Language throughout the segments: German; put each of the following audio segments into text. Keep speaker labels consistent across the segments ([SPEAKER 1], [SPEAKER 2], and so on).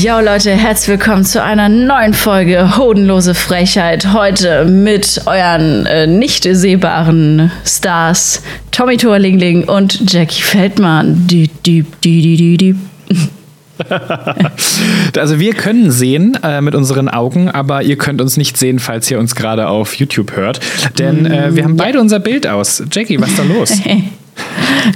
[SPEAKER 1] Jo Leute, herzlich willkommen zu einer neuen Folge Hodenlose Frechheit. Heute mit euren äh, nicht sehbaren Stars Tommy Torlingling und Jackie Feldmann. Die, die, die, die, die, die.
[SPEAKER 2] Also wir können sehen äh, mit unseren Augen, aber ihr könnt uns nicht sehen, falls ihr uns gerade auf YouTube hört. Denn äh, wir haben beide unser Bild aus. Jackie, was ist da los?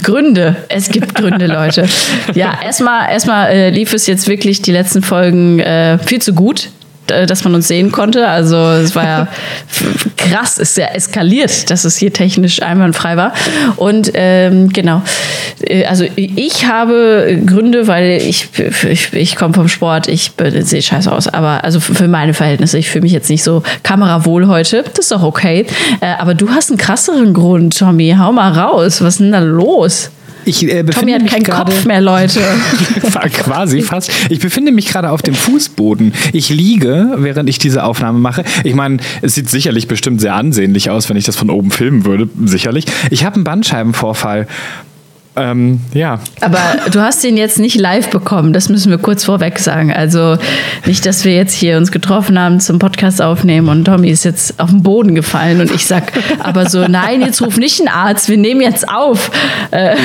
[SPEAKER 1] Gründe. Es gibt Gründe, Leute. Ja, erstmal erstmal äh, lief es jetzt wirklich die letzten Folgen äh, viel zu gut dass man uns sehen konnte. Also es war ja krass, ist ja eskaliert, dass es hier technisch einwandfrei war. Und ähm, genau, Äh, also ich habe Gründe, weil ich, ich, ich komme vom Sport, ich sehe scheiße aus, aber also für meine Verhältnisse, ich fühle mich jetzt nicht so kamerawohl heute, das ist doch okay. Äh, aber du hast einen krasseren Grund, Tommy, hau mal raus, was ist denn da los?
[SPEAKER 2] Ich äh,
[SPEAKER 1] Tommy hat keinen
[SPEAKER 2] gerade
[SPEAKER 1] Kopf mehr, Leute.
[SPEAKER 2] quasi fast. Ich befinde mich gerade auf dem Fußboden. Ich liege, während ich diese Aufnahme mache. Ich meine, es sieht sicherlich bestimmt sehr ansehnlich aus, wenn ich das von oben filmen würde. Sicherlich. Ich habe einen Bandscheibenvorfall. Ähm, ja.
[SPEAKER 1] Aber du hast ihn jetzt nicht live bekommen, das müssen wir kurz vorweg sagen. Also nicht, dass wir jetzt hier uns getroffen haben zum Podcast aufnehmen und Tommy ist jetzt auf den Boden gefallen und ich sag aber so, nein, jetzt ruf nicht einen Arzt, wir nehmen jetzt auf. Äh,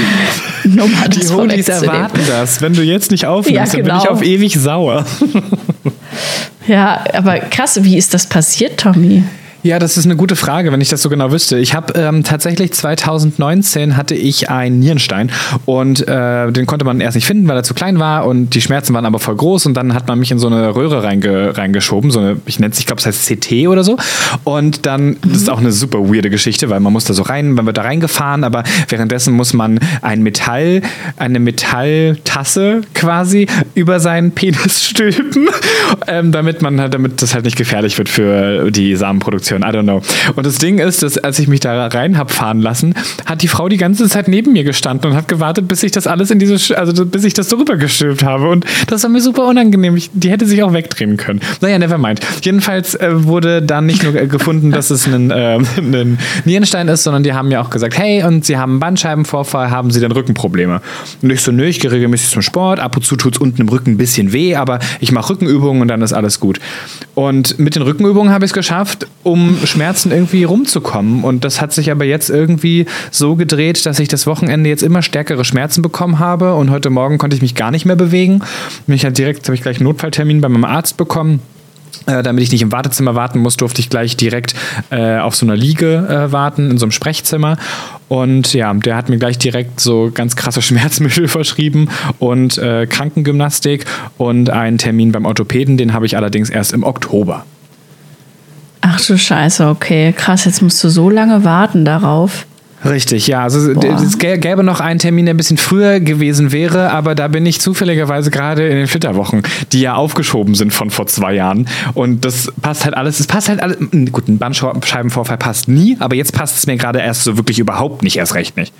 [SPEAKER 1] nur mal das
[SPEAKER 2] Die
[SPEAKER 1] vorwegzunehmen.
[SPEAKER 2] erwarten das. Wenn du jetzt nicht aufnimmst,
[SPEAKER 1] Ja,
[SPEAKER 2] dann bin
[SPEAKER 1] genau.
[SPEAKER 2] ich auf ewig sauer.
[SPEAKER 1] Ja, aber krass, wie ist das passiert, Tommy?
[SPEAKER 2] Ja, das ist eine gute Frage, wenn ich das so genau wüsste. Ich habe ähm, tatsächlich 2019 hatte ich einen Nierenstein und äh, den konnte man erst nicht finden, weil er zu klein war und die Schmerzen waren aber voll groß und dann hat man mich in so eine Röhre reinge reingeschoben, so eine, ich nenne es, ich glaube, es heißt CT oder so. Und dann, das ist auch eine super weirde Geschichte, weil man muss da so rein, man wird da reingefahren, aber währenddessen muss man ein Metall, eine Metalltasse quasi über seinen Penis stülpen, ähm, damit man halt, damit das halt nicht gefährlich wird für die Samenproduktion. I don't know. Und das Ding ist, dass als ich mich da rein hab fahren lassen, hat die Frau die ganze Zeit neben mir gestanden und hat gewartet, bis ich das alles in diese, also bis ich das darüber gestülpt habe. Und das war mir super unangenehm. Ich, die hätte sich auch wegdrehen können. Naja, never mind. Jedenfalls äh, wurde dann nicht nur gefunden, dass es ein, äh, ein Nierenstein ist, sondern die haben mir auch gesagt, hey, und sie haben einen Bandscheibenvorfall, haben sie denn Rückenprobleme? Und ich so, nö, ich gehe regelmäßig zum Sport, ab und zu tut es unten im Rücken ein bisschen weh, aber ich mache Rückenübungen und dann ist alles gut. Und mit den Rückenübungen habe ich es geschafft, um Schmerzen irgendwie rumzukommen. Und das hat sich aber jetzt irgendwie so gedreht, dass ich das Wochenende jetzt immer stärkere Schmerzen bekommen habe und heute Morgen konnte ich mich gar nicht mehr bewegen. Mich hat direkt, habe ich gleich einen Notfalltermin bei meinem Arzt bekommen. Äh, damit ich nicht im Wartezimmer warten muss, durfte ich gleich direkt äh, auf so einer Liege äh, warten, in so einem Sprechzimmer. Und ja, der hat mir gleich direkt so ganz krasse Schmerzmittel verschrieben und äh, Krankengymnastik und einen Termin beim Orthopäden, den habe ich allerdings erst im Oktober.
[SPEAKER 1] Ach du Scheiße, okay. Krass, jetzt musst du so lange warten darauf.
[SPEAKER 2] Richtig, ja. Also
[SPEAKER 1] Boah.
[SPEAKER 2] es gä- gäbe noch einen Termin, der ein bisschen früher gewesen wäre, aber da bin ich zufälligerweise gerade in den Flitterwochen, die ja aufgeschoben sind von vor zwei Jahren. Und das passt halt alles. Es passt halt alles. Gut, ein Bandscheibenvorfall passt nie, aber jetzt passt es mir gerade erst so wirklich überhaupt nicht, erst recht nicht.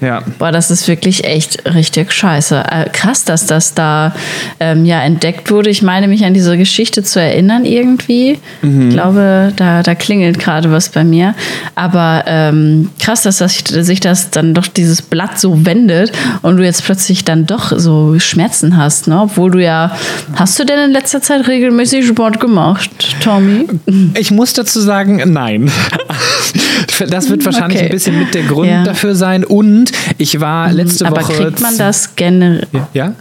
[SPEAKER 2] Ja.
[SPEAKER 1] Boah, das ist wirklich echt richtig scheiße. Äh, krass, dass das da ähm, ja entdeckt wurde. Ich meine, mich an diese Geschichte zu erinnern irgendwie. Ich glaube, da, da klingelt gerade was bei mir. Aber ähm, krass, dass das, sich das dann doch dieses Blatt so wendet und du jetzt plötzlich dann doch so Schmerzen hast, ne? Obwohl du ja. Hast du denn in letzter Zeit regelmäßig Sport gemacht, Tommy?
[SPEAKER 2] Ich muss dazu sagen, nein. Das wird wahrscheinlich
[SPEAKER 1] Okay.
[SPEAKER 2] ein bisschen mit der Grund
[SPEAKER 1] Ja.
[SPEAKER 2] dafür sein. Und ich war letzte
[SPEAKER 1] Aber
[SPEAKER 2] Woche.
[SPEAKER 1] kriegt man das generell.
[SPEAKER 2] Ja?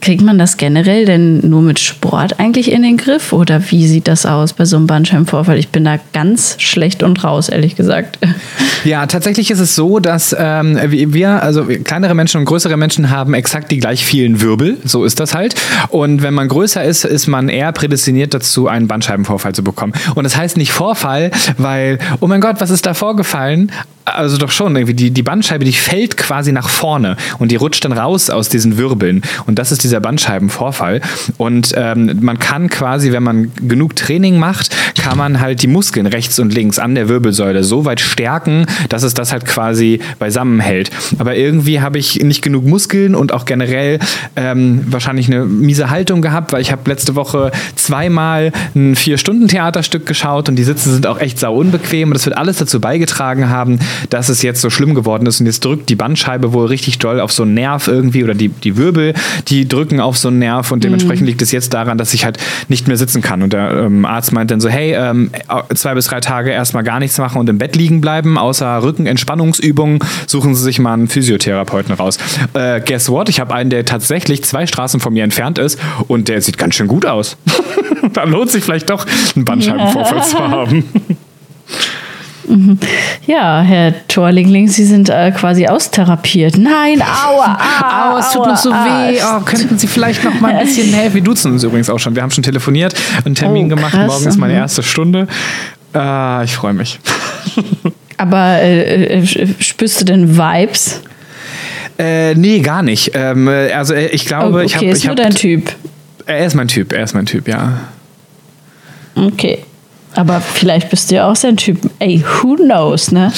[SPEAKER 1] Kriegt man das generell denn nur mit Sport eigentlich in den Griff? Oder wie sieht das aus bei so einem Bandscheibenvorfall? Ich bin da ganz schlecht und raus, ehrlich gesagt.
[SPEAKER 2] Ja, tatsächlich ist es so, dass ähm, wir, also kleinere Menschen und größere Menschen haben exakt die gleich vielen Wirbel. So ist das halt. Und wenn man größer ist, ist man eher prädestiniert dazu, einen Bandscheibenvorfall zu bekommen. Und das heißt nicht Vorfall, weil, oh mein Gott, was ist da vorgefallen? Also doch schon, irgendwie die, die Bandscheibe, die fällt quasi nach vorne und die rutscht dann raus aus diesen Wirbeln. Und das ist dieser Bandscheibenvorfall. Und ähm, man kann quasi, wenn man genug Training macht, kann man halt die Muskeln rechts und links an der Wirbelsäule so weit stärken, dass es das halt quasi beisammen hält. Aber irgendwie habe ich nicht genug Muskeln und auch generell ähm, wahrscheinlich eine miese Haltung gehabt, weil ich habe letzte Woche zweimal ein Vier-Stunden-Theaterstück geschaut und die Sitze sind auch echt sau unbequem und das wird alles dazu beigetragen haben, dass es jetzt so schlimm geworden ist und jetzt drückt die Bandscheibe wohl richtig doll auf so einen Nerv irgendwie oder die, die Wirbel, die drücken auf so einen Nerv und dementsprechend mhm. liegt es jetzt daran, dass ich halt nicht mehr sitzen kann. Und der ähm, Arzt meint dann so, hey, ähm, zwei bis drei Tage erstmal gar nichts machen und im Bett liegen bleiben, außer Rückenentspannungsübungen, suchen Sie sich mal einen Physiotherapeuten raus. Äh, guess what? Ich habe einen, der tatsächlich zwei Straßen von mir entfernt ist und der sieht ganz schön gut aus. da lohnt sich vielleicht doch, einen Bandscheibenvorfall zu haben.
[SPEAKER 1] Mhm. Ja, Herr Torlingling, Sie sind äh, quasi austherapiert. Nein, aua, aua,
[SPEAKER 2] aua, es tut noch so weh. Oh, könnten Sie vielleicht noch mal ein bisschen helfen? Wir duzen uns übrigens auch schon. Wir haben schon telefoniert, einen Termin oh, gemacht. Morgen ist meine mhm. erste Stunde. Äh, ich freue mich.
[SPEAKER 1] Aber äh, äh, spürst du denn Vibes?
[SPEAKER 2] Äh, nee, gar nicht. Ähm, also äh, ich glaube, oh, okay, ich habe.
[SPEAKER 1] Ist ich nur dein Typ.
[SPEAKER 2] Er ist mein Typ, er ist mein Typ, ja.
[SPEAKER 1] Okay. Aber vielleicht bist du ja auch sein Typ. Ey, who knows, ne?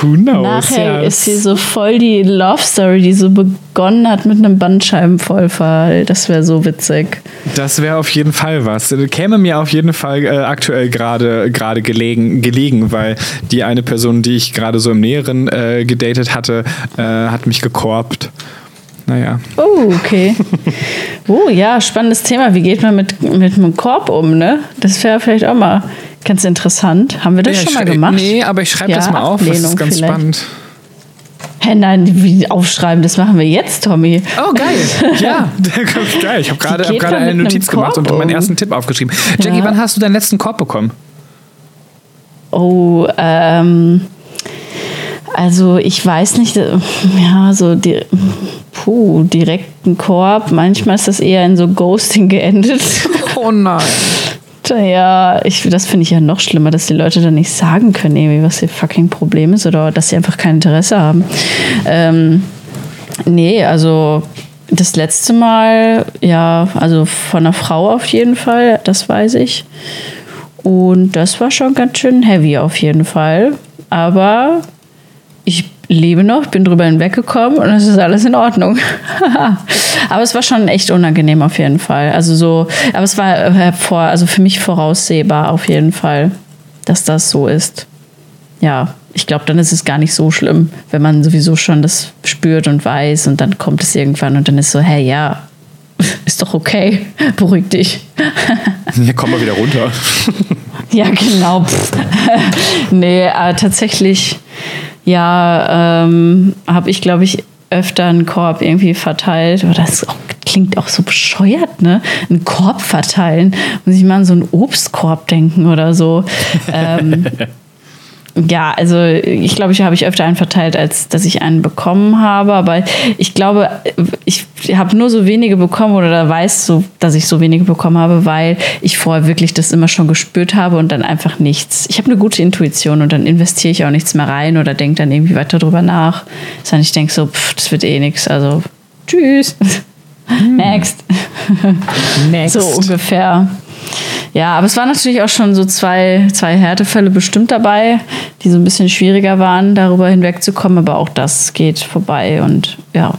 [SPEAKER 2] Who knows?
[SPEAKER 1] Nachher yes. ist sie so voll die Love Story, die so begonnen hat mit einem Bandscheibenvollfall. Das wäre so witzig.
[SPEAKER 2] Das wäre auf jeden Fall was. Käme mir auf jeden Fall äh, aktuell gerade gerade gelegen, gelegen, weil die eine Person, die ich gerade so im Näheren äh, gedatet hatte, äh, hat mich gekorbt. Naja.
[SPEAKER 1] Oh, okay. oh, ja, spannendes Thema. Wie geht man mit, mit einem Korb um, ne? Das wäre vielleicht auch mal Ganz interessant. Haben wir das ja, schon mal gemacht?
[SPEAKER 2] Nee, aber ich schreibe ja, das mal auf. Das ist ganz vielleicht. spannend.
[SPEAKER 1] Hä, nein, wie aufschreiben, das machen wir jetzt, Tommy.
[SPEAKER 2] Oh, geil. Ja, geil. Ich habe gerade hab eine Notiz gemacht und meinen ersten Tipp aufgeschrieben. Jackie, ja. wann hast du deinen letzten Korb bekommen?
[SPEAKER 1] Oh, ähm. Also ich weiß nicht, äh, ja, so die, puh, direkten Korb. Manchmal ist das eher in so Ghosting geendet.
[SPEAKER 2] Oh nein.
[SPEAKER 1] Ja, ich, das finde ich ja noch schlimmer, dass die Leute dann nicht sagen können, irgendwie, was ihr fucking Problem ist oder dass sie einfach kein Interesse haben. Ähm, nee, also das letzte Mal, ja, also von einer Frau auf jeden Fall, das weiß ich. Und das war schon ganz schön heavy auf jeden Fall. Aber ich lebe noch, bin drüber hinweggekommen und es ist alles in Ordnung. aber es war schon echt unangenehm auf jeden Fall. Also so, aber es war hervor, also für mich voraussehbar auf jeden Fall, dass das so ist. Ja, ich glaube, dann ist es gar nicht so schlimm, wenn man sowieso schon das spürt und weiß und dann kommt es irgendwann und dann ist so, hey, ja, ist doch okay, beruhig dich.
[SPEAKER 2] Hier kommen wir wieder runter.
[SPEAKER 1] ja, genau. nee, aber tatsächlich ja, ähm, habe ich, glaube ich, öfter einen Korb irgendwie verteilt. Aber das klingt auch so bescheuert, ne? Einen Korb verteilen. Muss ich mal an so einen Obstkorb denken oder so. ähm, ja, also ich glaube, ich habe ich öfter einen verteilt, als dass ich einen bekommen habe. Aber ich glaube, ich habe nur so wenige bekommen oder da weiß so, dass ich so wenige bekommen habe, weil ich vorher wirklich das immer schon gespürt habe und dann einfach nichts. Ich habe eine gute Intuition und dann investiere ich auch nichts mehr rein oder denke dann irgendwie weiter drüber nach. Sondern ich denke so, pff, das wird eh nichts. Also tschüss. Hm. Next. Next. so ungefähr. Ja, aber es waren natürlich auch schon so zwei, zwei Härtefälle bestimmt dabei, die so ein bisschen schwieriger waren, darüber hinwegzukommen, aber auch das geht vorbei und ja,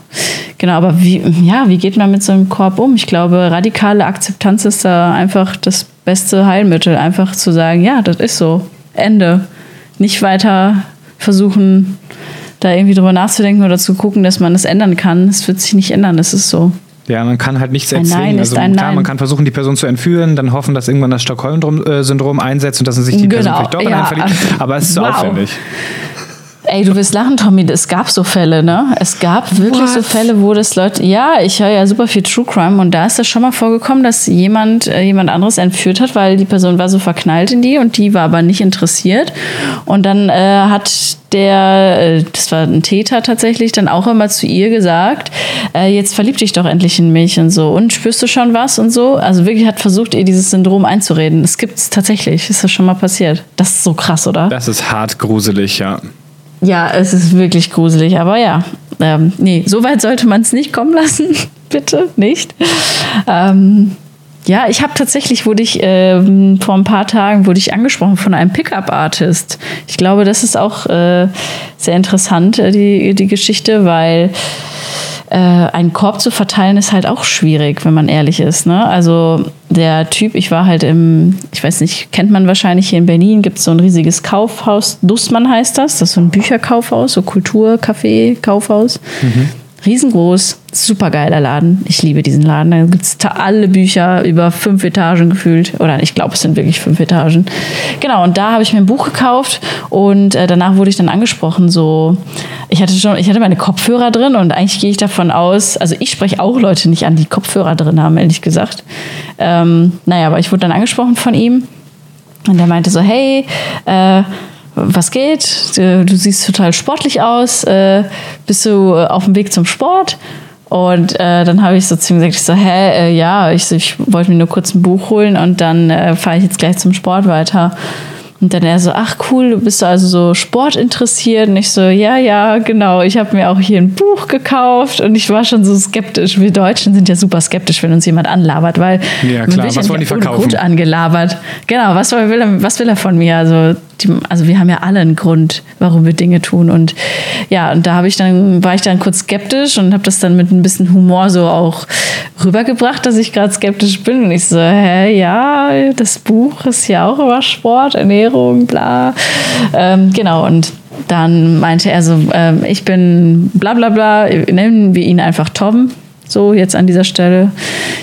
[SPEAKER 1] genau, aber wie, ja, wie geht man mit so einem Korb um? Ich glaube, radikale Akzeptanz ist da einfach das beste Heilmittel, einfach zu sagen, ja, das ist so, Ende. Nicht weiter versuchen, da irgendwie drüber nachzudenken oder zu gucken, dass man das ändern kann. Es wird sich nicht ändern, es ist so.
[SPEAKER 2] Ja, man kann halt nichts erzwingen. Nein also klar, Nein. man kann versuchen, die Person zu entführen, dann hoffen, dass irgendwann das Stockholm-Syndrom einsetzt und dass sich die genau. Person vielleicht doch einen verliebt. Aber es ist wow. aufwendig.
[SPEAKER 1] Ey, du wirst lachen, Tommy. Es gab so Fälle, ne? Es gab wirklich What? so Fälle, wo das Leute. Ja, ich höre ja super viel True Crime und da ist das schon mal vorgekommen, dass jemand äh, jemand anderes entführt hat, weil die Person war so verknallt in die und die war aber nicht interessiert. Und dann äh, hat der, äh, das war ein Täter tatsächlich, dann auch immer zu ihr gesagt, äh, jetzt verlieb dich doch endlich in mich und so. Und spürst du schon was und so? Also wirklich hat versucht, ihr dieses Syndrom einzureden. Es gibt es tatsächlich. Ist das schon mal passiert? Das ist so krass, oder?
[SPEAKER 2] Das ist hart gruselig, ja.
[SPEAKER 1] Ja, es ist wirklich gruselig, aber ja. Ähm, nee, so weit sollte man es nicht kommen lassen. Bitte nicht. Ähm, ja, ich habe tatsächlich, wurde ich ähm, vor ein paar Tagen wurde ich angesprochen von einem Pickup-Artist. Ich glaube, das ist auch äh, sehr interessant, äh, die, die Geschichte, weil äh, einen Korb zu verteilen ist halt auch schwierig, wenn man ehrlich ist. Ne? Also der Typ, ich war halt im, ich weiß nicht, kennt man wahrscheinlich hier in Berlin, gibt es so ein riesiges Kaufhaus, Dussmann heißt das, das ist so ein Bücherkaufhaus, so Kulturcafé, Kaufhaus. Mhm riesengroß, supergeiler Laden. Ich liebe diesen Laden. Da gibt es alle Bücher über fünf Etagen gefühlt. Oder ich glaube, es sind wirklich fünf Etagen. Genau, und da habe ich mir ein Buch gekauft und äh, danach wurde ich dann angesprochen, so, ich hatte schon, ich hatte meine Kopfhörer drin und eigentlich gehe ich davon aus, also ich spreche auch Leute nicht an, die Kopfhörer drin haben, ehrlich gesagt. Ähm, naja, aber ich wurde dann angesprochen von ihm und der meinte so, hey, äh, was geht? Du, siehst total sportlich aus. Äh, bist du äh, auf dem Weg zum Sport? Und äh, dann habe ich so zu ihm gesagt, ich so, hä, äh, ja, ich, ich wollte mir nur kurz ein Buch holen und dann äh, fahre ich jetzt gleich zum Sport weiter. Und dann er so, ach cool, du bist also so sportinteressiert. Und ich so, ja, ja, genau. Ich habe mir auch hier ein Buch gekauft und ich war schon so skeptisch. Wir Deutschen sind ja super skeptisch, wenn uns jemand anlabert, weil
[SPEAKER 2] ja, klar. was wollen die verkaufen?
[SPEAKER 1] Gut angelabert. Genau, was will, er, was will er von mir? Also die, also wir haben ja alle einen Grund, warum wir Dinge tun. Und ja, und da habe ich dann, war ich dann kurz skeptisch und habe das dann mit ein bisschen Humor so auch rübergebracht, dass ich gerade skeptisch bin. Und ich so, hä, ja, das Buch ist ja auch über Sport, Ernährung, bla. Ähm, genau, und dann meinte er so, ähm, ich bin bla bla bla, nennen wir ihn einfach Tom. So, jetzt an dieser Stelle.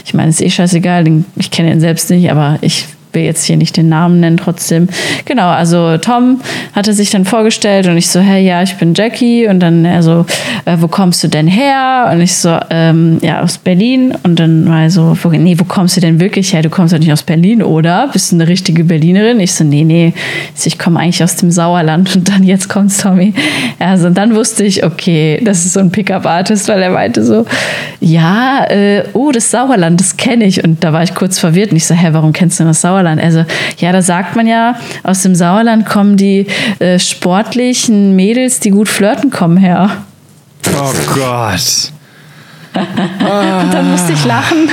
[SPEAKER 1] Ich meine, ist eh scheißegal, ich kenne ihn selbst nicht, aber ich will jetzt hier nicht den Namen nennen, trotzdem. Genau, also Tom hatte sich dann vorgestellt und ich so, hey, ja, ich bin Jackie. Und dann er so, äh, wo kommst du denn her? Und ich so, ähm, ja, aus Berlin. Und dann war er so, nee, wo kommst du denn wirklich her? Du kommst doch nicht aus Berlin, oder? Bist du eine richtige Berlinerin? Ich so, nee, nee, ich komme eigentlich aus dem Sauerland. Und dann jetzt kommt's, Tommy. Also, und dann wusste ich, okay, das ist so ein Pickup-Artist, weil er meinte so, ja, äh, oh, das Sauerland, das kenne ich. Und da war ich kurz verwirrt und ich so, hä, warum kennst du das Sauerland? Sauerland. Also ja, da sagt man ja, aus dem Sauerland kommen die äh, sportlichen Mädels, die gut flirten, kommen her.
[SPEAKER 2] Oh Gott.
[SPEAKER 1] Und dann musste ich lachen.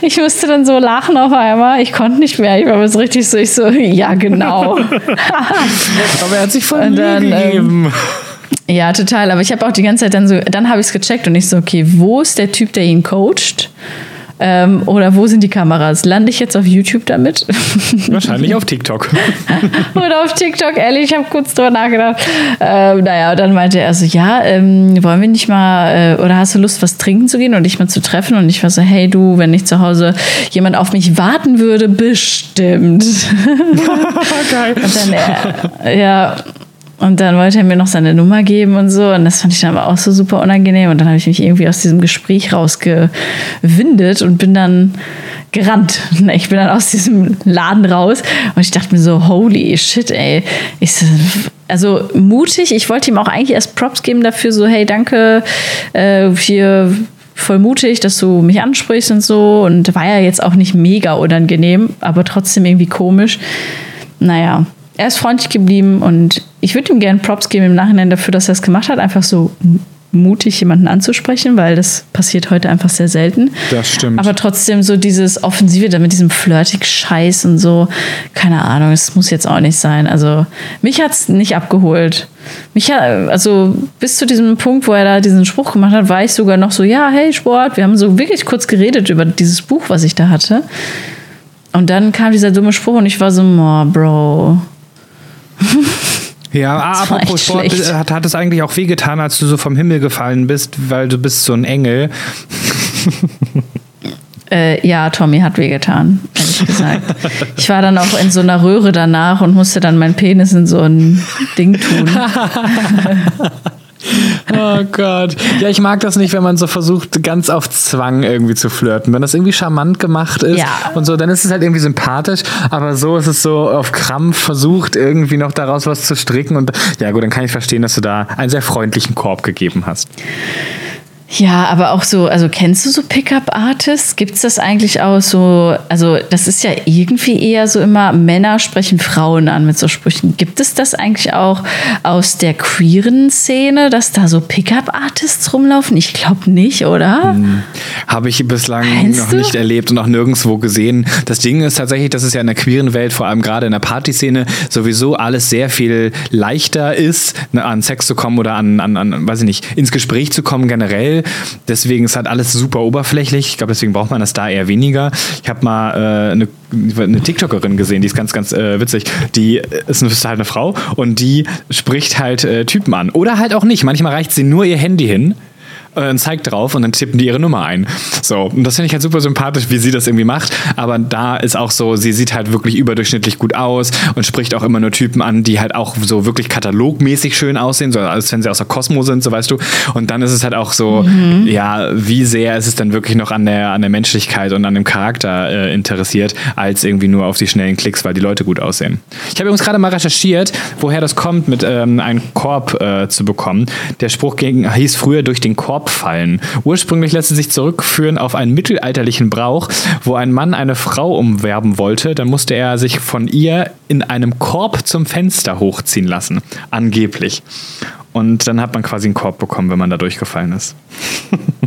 [SPEAKER 1] Ich musste dann so lachen auf einmal. Ich konnte nicht mehr. Ich war so richtig so, ich so, ja, genau.
[SPEAKER 2] Aber er hat sich voll dann, gegeben.
[SPEAKER 1] Ähm, ja, total. Aber ich habe auch die ganze Zeit dann so, dann habe ich es gecheckt und ich so, okay, wo ist der Typ, der ihn coacht? Ähm, oder wo sind die Kameras? Lande ich jetzt auf YouTube damit?
[SPEAKER 2] Wahrscheinlich auf TikTok.
[SPEAKER 1] oder auf TikTok, ehrlich, ich habe kurz drüber nachgedacht. Ähm, naja, dann meinte er so, ja, ähm, wollen wir nicht mal, äh, oder hast du Lust, was trinken zu gehen und dich mal zu treffen? Und ich war so, hey du, wenn nicht zu Hause jemand auf mich warten würde, bestimmt. Geil. Und dann, äh, ja, und dann wollte er mir noch seine Nummer geben und so. Und das fand ich dann aber auch so super unangenehm. Und dann habe ich mich irgendwie aus diesem Gespräch rausgewindet und bin dann gerannt. Ich bin dann aus diesem Laden raus und ich dachte mir so, holy shit, ey. Ich, also mutig. Ich wollte ihm auch eigentlich erst Props geben dafür, so, hey, danke, äh, hier voll mutig, dass du mich ansprichst und so. Und war ja jetzt auch nicht mega unangenehm, aber trotzdem irgendwie komisch. Naja, er ist freundlich geblieben und ich würde ihm gerne Props geben im Nachhinein dafür, dass er es gemacht hat, einfach so mutig jemanden anzusprechen, weil das passiert heute einfach sehr selten.
[SPEAKER 2] Das stimmt.
[SPEAKER 1] Aber trotzdem so dieses Offensive mit diesem flirtig Scheiß und so, keine Ahnung, es muss jetzt auch nicht sein. Also mich hat es nicht abgeholt. Mich hat, also bis zu diesem Punkt, wo er da diesen Spruch gemacht hat, war ich sogar noch so, ja, hey Sport, wir haben so wirklich kurz geredet über dieses Buch, was ich da hatte. Und dann kam dieser dumme Spruch und ich war so, oh, Bro,
[SPEAKER 2] ja, apropos Sport, schlecht. hat, hat es eigentlich auch wehgetan, als du so vom Himmel gefallen bist, weil du bist so ein Engel.
[SPEAKER 1] Äh, ja, Tommy hat wehgetan, ehrlich gesagt. Ich war dann auch in so einer Röhre danach und musste dann meinen Penis in so ein Ding tun.
[SPEAKER 2] Oh Gott. Ja, ich mag das nicht, wenn man so versucht, ganz auf Zwang irgendwie zu flirten. Wenn das irgendwie charmant gemacht ist ja. und so, dann ist es halt irgendwie sympathisch, aber so ist es so auf Krampf versucht, irgendwie noch daraus was zu stricken. Und ja, gut, dann kann ich verstehen, dass du da einen sehr freundlichen Korb gegeben hast.
[SPEAKER 1] Ja, aber auch so, also kennst du so Pickup-Artists? Gibt es das eigentlich auch so, also das ist ja irgendwie eher so immer, Männer sprechen Frauen an mit so Sprüchen. Gibt es das eigentlich auch aus der queeren Szene, dass da so Pickup-Artists rumlaufen? Ich glaube nicht, oder? Hm,
[SPEAKER 2] Habe ich bislang Meinst noch du? nicht erlebt und auch nirgendwo gesehen. Das Ding ist tatsächlich, dass es ja in der queeren Welt, vor allem gerade in der Partyszene, sowieso alles sehr viel leichter ist, ne, an Sex zu kommen oder an, an, an weiß ich nicht, ins Gespräch zu kommen generell Deswegen ist halt alles super oberflächlich. Ich glaube, deswegen braucht man das da eher weniger. Ich habe mal äh, eine, eine, TikTokerin gesehen, die ist ganz, ganz äh, witzig. Die ist, ist, halt eine Frau und die spricht halt äh, Typen an. Oder halt auch nicht. Manchmal reicht sie nur ihr Handy hin äh, zeigt drauf und dann tippen die ihre Nummer ein. So, und das finde ich halt super sympathisch, wie sie das irgendwie macht. Aber da ist auch so, sie sieht halt wirklich überdurchschnittlich gut aus und spricht auch immer nur Typen an, die halt auch so wirklich katalogmäßig schön aussehen, so als wenn sie aus der Kosmo sind, so weißt du. Und dann ist es halt auch so, mhm. ja, wie sehr ist es dann wirklich noch an der, an der Menschlichkeit und an dem Charakter äh, interessiert, als irgendwie nur auf die schnellen Klicks, weil die Leute gut aussehen. Ich habe übrigens gerade mal recherchiert, woher das kommt, mit ähm, einem Korb äh, zu bekommen. Der Spruch ging, hieß früher durch den Korb abfallen. Ursprünglich lässt es sich zurückführen auf einen mittelalterlichen Brauch, wo ein Mann eine Frau umwerben wollte, dann musste er sich von ihr in einem Korb zum Fenster hochziehen lassen. Angeblich. Und dann hat man quasi einen Korb bekommen, wenn man da durchgefallen ist.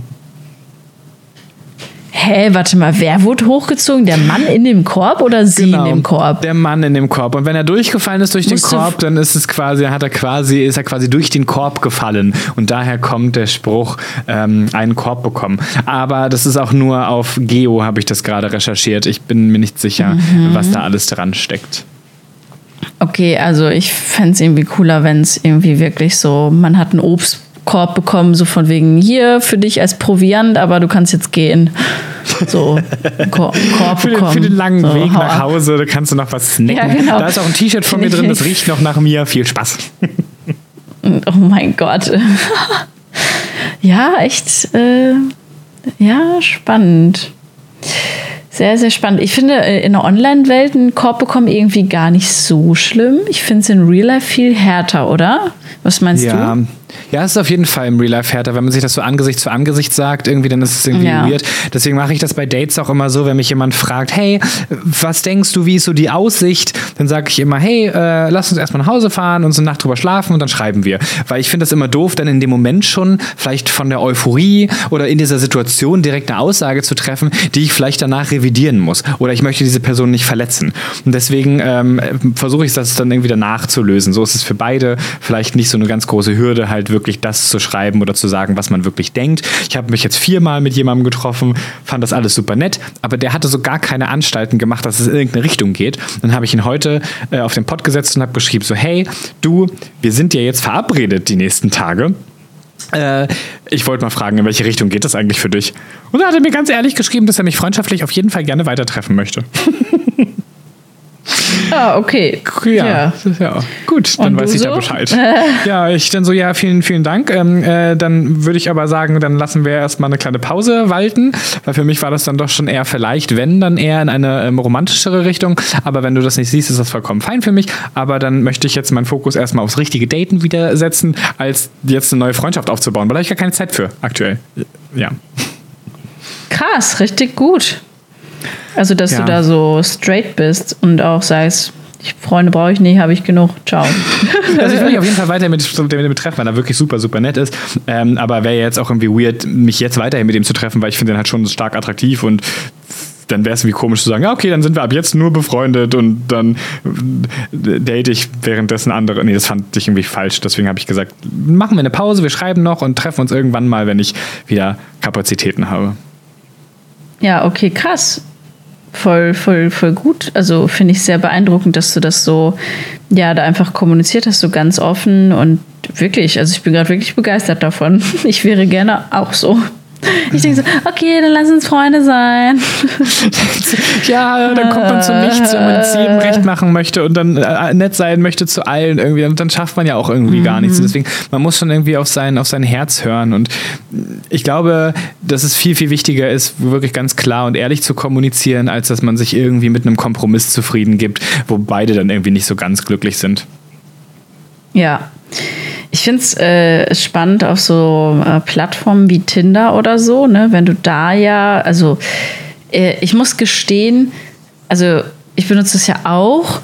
[SPEAKER 1] Hä, warte mal, wer wurde hochgezogen? Der Mann in dem Korb oder sie genau, in dem Korb?
[SPEAKER 2] Der Mann in dem Korb. Und wenn er durchgefallen ist durch Musst den Korb, dann ist es quasi, hat er quasi, ist er quasi durch den Korb gefallen. Und daher kommt der Spruch, ähm, einen Korb bekommen. Aber das ist auch nur auf Geo, habe ich das gerade recherchiert. Ich bin mir nicht sicher, mhm. was da alles dran steckt.
[SPEAKER 1] Okay, also ich fände es irgendwie cooler, wenn es irgendwie wirklich so, man hat einen Obstkorb bekommen, so von wegen hier für dich als Proviant, aber du kannst jetzt gehen. So, Korb
[SPEAKER 2] für, den, für den langen so, Weg nach Hause, da kannst du noch was snacken. Ja, genau. Da ist auch ein T-Shirt von mir drin, das riecht noch nach mir. Viel Spaß.
[SPEAKER 1] Oh mein Gott. Ja, echt, äh, ja, spannend. Sehr, sehr spannend. Ich finde, äh, in der Online-Welt einen Korb bekommen irgendwie gar nicht so schlimm. Ich finde es in Real Life viel härter, oder? Was meinst
[SPEAKER 2] ja.
[SPEAKER 1] du?
[SPEAKER 2] Ja, es ist auf jeden Fall im Real Life härter. Wenn man sich das so Angesicht zu Angesicht sagt, irgendwie, dann ist es irgendwie ja. weird. Deswegen mache ich das bei Dates auch immer so, wenn mich jemand fragt, hey, was denkst du, wie ist so die Aussicht? Dann sage ich immer, hey, äh, lass uns erstmal nach Hause fahren und so eine Nacht drüber schlafen und dann schreiben wir. Weil ich finde das immer doof, dann in dem Moment schon vielleicht von der Euphorie oder in dieser Situation direkt eine Aussage zu treffen, die ich vielleicht danach revidieren muss. Oder ich möchte diese Person nicht verletzen. Und deswegen ähm, versuche ich das dann irgendwie danach zu lösen. So ist es für beide vielleicht nicht so eine ganz große Hürde, halt wirklich das zu schreiben oder zu sagen, was man wirklich denkt. Ich habe mich jetzt viermal mit jemandem getroffen, fand das alles super nett, aber der hatte so gar keine Anstalten gemacht, dass es in irgendeine Richtung geht. Dann habe ich ihn heute äh, auf den Pott gesetzt und habe geschrieben, so hey, du, wir sind ja jetzt verabredet die nächsten Tage. Äh, ich wollte mal fragen, in welche Richtung geht das eigentlich für dich? Und er hat mir ganz ehrlich geschrieben, dass er mich freundschaftlich auf jeden Fall gerne weiter treffen möchte.
[SPEAKER 1] Ah, okay.
[SPEAKER 2] Ja, ja. ja. gut, dann weiß ich so? da Bescheid. ja, ich dann so, ja, vielen, vielen Dank. Ähm, äh, dann würde ich aber sagen, dann lassen wir erstmal eine kleine Pause walten, weil für mich war das dann doch schon eher vielleicht, wenn, dann eher in eine ähm, romantischere Richtung. Aber wenn du das nicht siehst, ist das vollkommen fein für mich. Aber dann möchte ich jetzt meinen Fokus erstmal aufs richtige Daten wieder setzen, als jetzt eine neue Freundschaft aufzubauen, weil da habe ich gar keine Zeit für aktuell. Ja.
[SPEAKER 1] Krass, richtig gut. Also, dass ja. du da so straight bist und auch sagst, Freunde brauche ich nicht, habe ich genug. Ciao.
[SPEAKER 2] Also ich will mich auf jeden Fall weiter mit, mit dem betreffen, weil er wirklich super, super nett ist. Ähm, aber wäre jetzt auch irgendwie weird, mich jetzt weiterhin mit ihm zu treffen, weil ich finde den halt schon stark attraktiv und dann wäre es irgendwie komisch zu sagen, ja, okay, dann sind wir ab jetzt nur befreundet und dann date ich währenddessen andere. Nee, das fand ich irgendwie falsch. Deswegen habe ich gesagt, machen wir eine Pause, wir schreiben noch und treffen uns irgendwann mal, wenn ich wieder Kapazitäten habe.
[SPEAKER 1] Ja, okay, krass voll, voll, voll gut. Also finde ich sehr beeindruckend, dass du das so, ja, da einfach kommuniziert hast, so ganz offen und wirklich, also ich bin gerade wirklich begeistert davon. Ich wäre gerne auch so. Ich denke so, okay, dann lass uns Freunde sein.
[SPEAKER 2] ja, dann kommt man zu nichts, wenn man es jedem recht machen möchte und dann äh, nett sein möchte zu allen irgendwie. Und dann schafft man ja auch irgendwie mhm. gar nichts. Mhm. Deswegen, man muss schon irgendwie auf sein, auf sein Herz hören. Und ich glaube, dass es viel, viel wichtiger ist, wirklich ganz klar und ehrlich zu kommunizieren, als dass man sich irgendwie mit einem Kompromiss zufrieden gibt, wo beide dann irgendwie nicht so ganz glücklich sind.
[SPEAKER 1] Ja, ich finde es äh, spannend auf so äh, Plattformen wie Tinder oder so, ne? Wenn du da ja, also äh, ich muss gestehen, also ich benutze es ja auch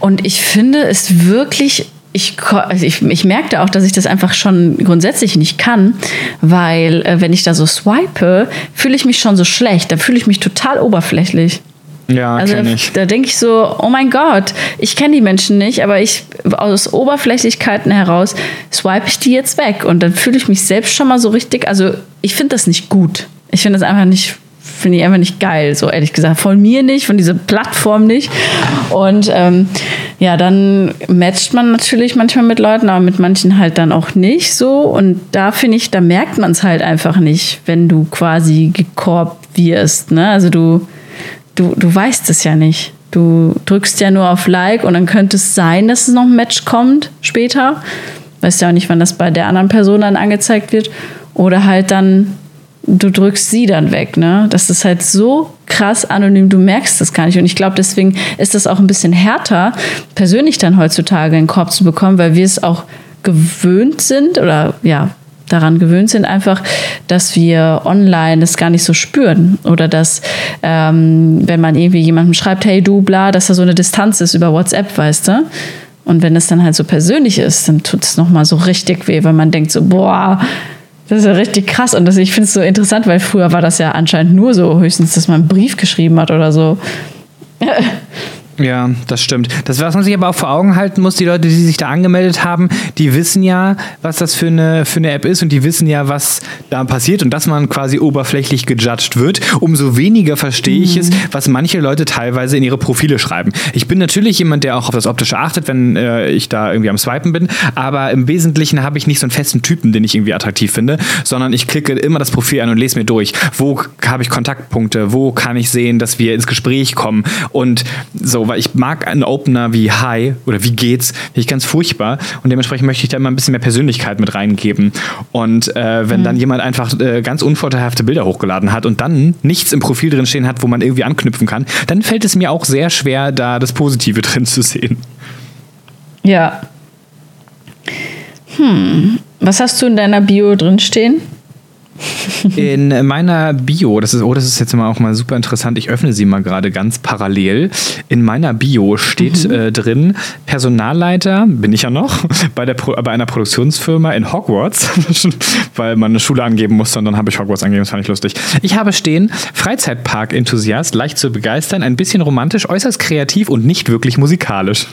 [SPEAKER 1] und ich finde es wirklich ich, also ich, ich merkte auch, dass ich das einfach schon grundsätzlich nicht kann, weil äh, wenn ich da so swipe, fühle ich mich schon so schlecht. Da fühle ich mich total oberflächlich.
[SPEAKER 2] Ja,
[SPEAKER 1] also da,
[SPEAKER 2] ich.
[SPEAKER 1] da denke ich so, oh mein Gott, ich kenne die Menschen nicht, aber ich aus Oberflächlichkeiten heraus swipe ich die jetzt weg und dann fühle ich mich selbst schon mal so richtig. Also ich finde das nicht gut. Ich finde das einfach nicht finde ich einfach nicht geil, so ehrlich gesagt. Von mir nicht, von dieser Plattform nicht. Und ähm, ja, dann matcht man natürlich manchmal mit Leuten, aber mit manchen halt dann auch nicht so. Und da finde ich, da merkt man es halt einfach nicht, wenn du quasi gekorbt wirst. Ne? Also du, du, du weißt es ja nicht. Du drückst ja nur auf Like und dann könnte es sein, dass es noch ein Match kommt später. Weißt ja auch nicht, wann das bei der anderen Person dann angezeigt wird. Oder halt dann du drückst sie dann weg, ne? Das ist halt so krass anonym, du merkst das gar nicht. Und ich glaube, deswegen ist das auch ein bisschen härter, persönlich dann heutzutage einen Korb zu bekommen, weil wir es auch gewöhnt sind oder ja, daran gewöhnt sind, einfach, dass wir online das gar nicht so spüren. Oder dass, ähm, wenn man irgendwie jemandem schreibt, hey du, bla, dass da so eine Distanz ist über WhatsApp, weißt du? Und wenn es dann halt so persönlich ist, dann tut es nochmal so richtig weh, weil man denkt so, boah, das ist ja richtig krass und das, ich finde es so interessant, weil früher war das ja anscheinend nur so, höchstens, dass man einen Brief geschrieben hat oder so.
[SPEAKER 2] Ja, das stimmt. Das, was man sich aber auch vor Augen halten muss, die Leute, die sich da angemeldet haben, die wissen ja, was das für eine, für eine App ist und die wissen ja, was da passiert und dass man quasi oberflächlich gejudged wird. Umso weniger verstehe ich mhm. es, was manche Leute teilweise in ihre Profile schreiben. Ich bin natürlich jemand, der auch auf das Optische achtet, wenn äh, ich da irgendwie am Swipen bin, aber im Wesentlichen habe ich nicht so einen festen Typen, den ich irgendwie attraktiv finde, sondern ich klicke immer das Profil an und lese mir durch. Wo habe ich Kontaktpunkte? Wo kann ich sehen, dass wir ins Gespräch kommen? Und so, weil ich mag einen Opener wie Hi oder wie geht's, finde ich ganz furchtbar und dementsprechend möchte ich da immer ein bisschen mehr Persönlichkeit mit reingeben. Und äh, wenn mhm. dann jemand einfach äh, ganz unvorteilhafte Bilder hochgeladen hat und dann nichts im Profil drin stehen hat, wo man irgendwie anknüpfen kann, dann fällt es mir auch sehr schwer, da das Positive drin zu sehen.
[SPEAKER 1] Ja. Hm. Was hast du in deiner Bio drin stehen?
[SPEAKER 2] In meiner Bio, das ist, oh, das ist jetzt immer auch mal super interessant, ich öffne sie mal gerade ganz parallel. In meiner Bio steht mhm. äh, drin, Personalleiter, bin ich ja noch, bei, der Pro, bei einer Produktionsfirma in Hogwarts, weil man eine Schule angeben musste und dann habe ich Hogwarts angegeben, das fand ich lustig. Ich habe stehen, Freizeitpark-Enthusiast, leicht zu begeistern, ein bisschen romantisch, äußerst kreativ und nicht wirklich musikalisch.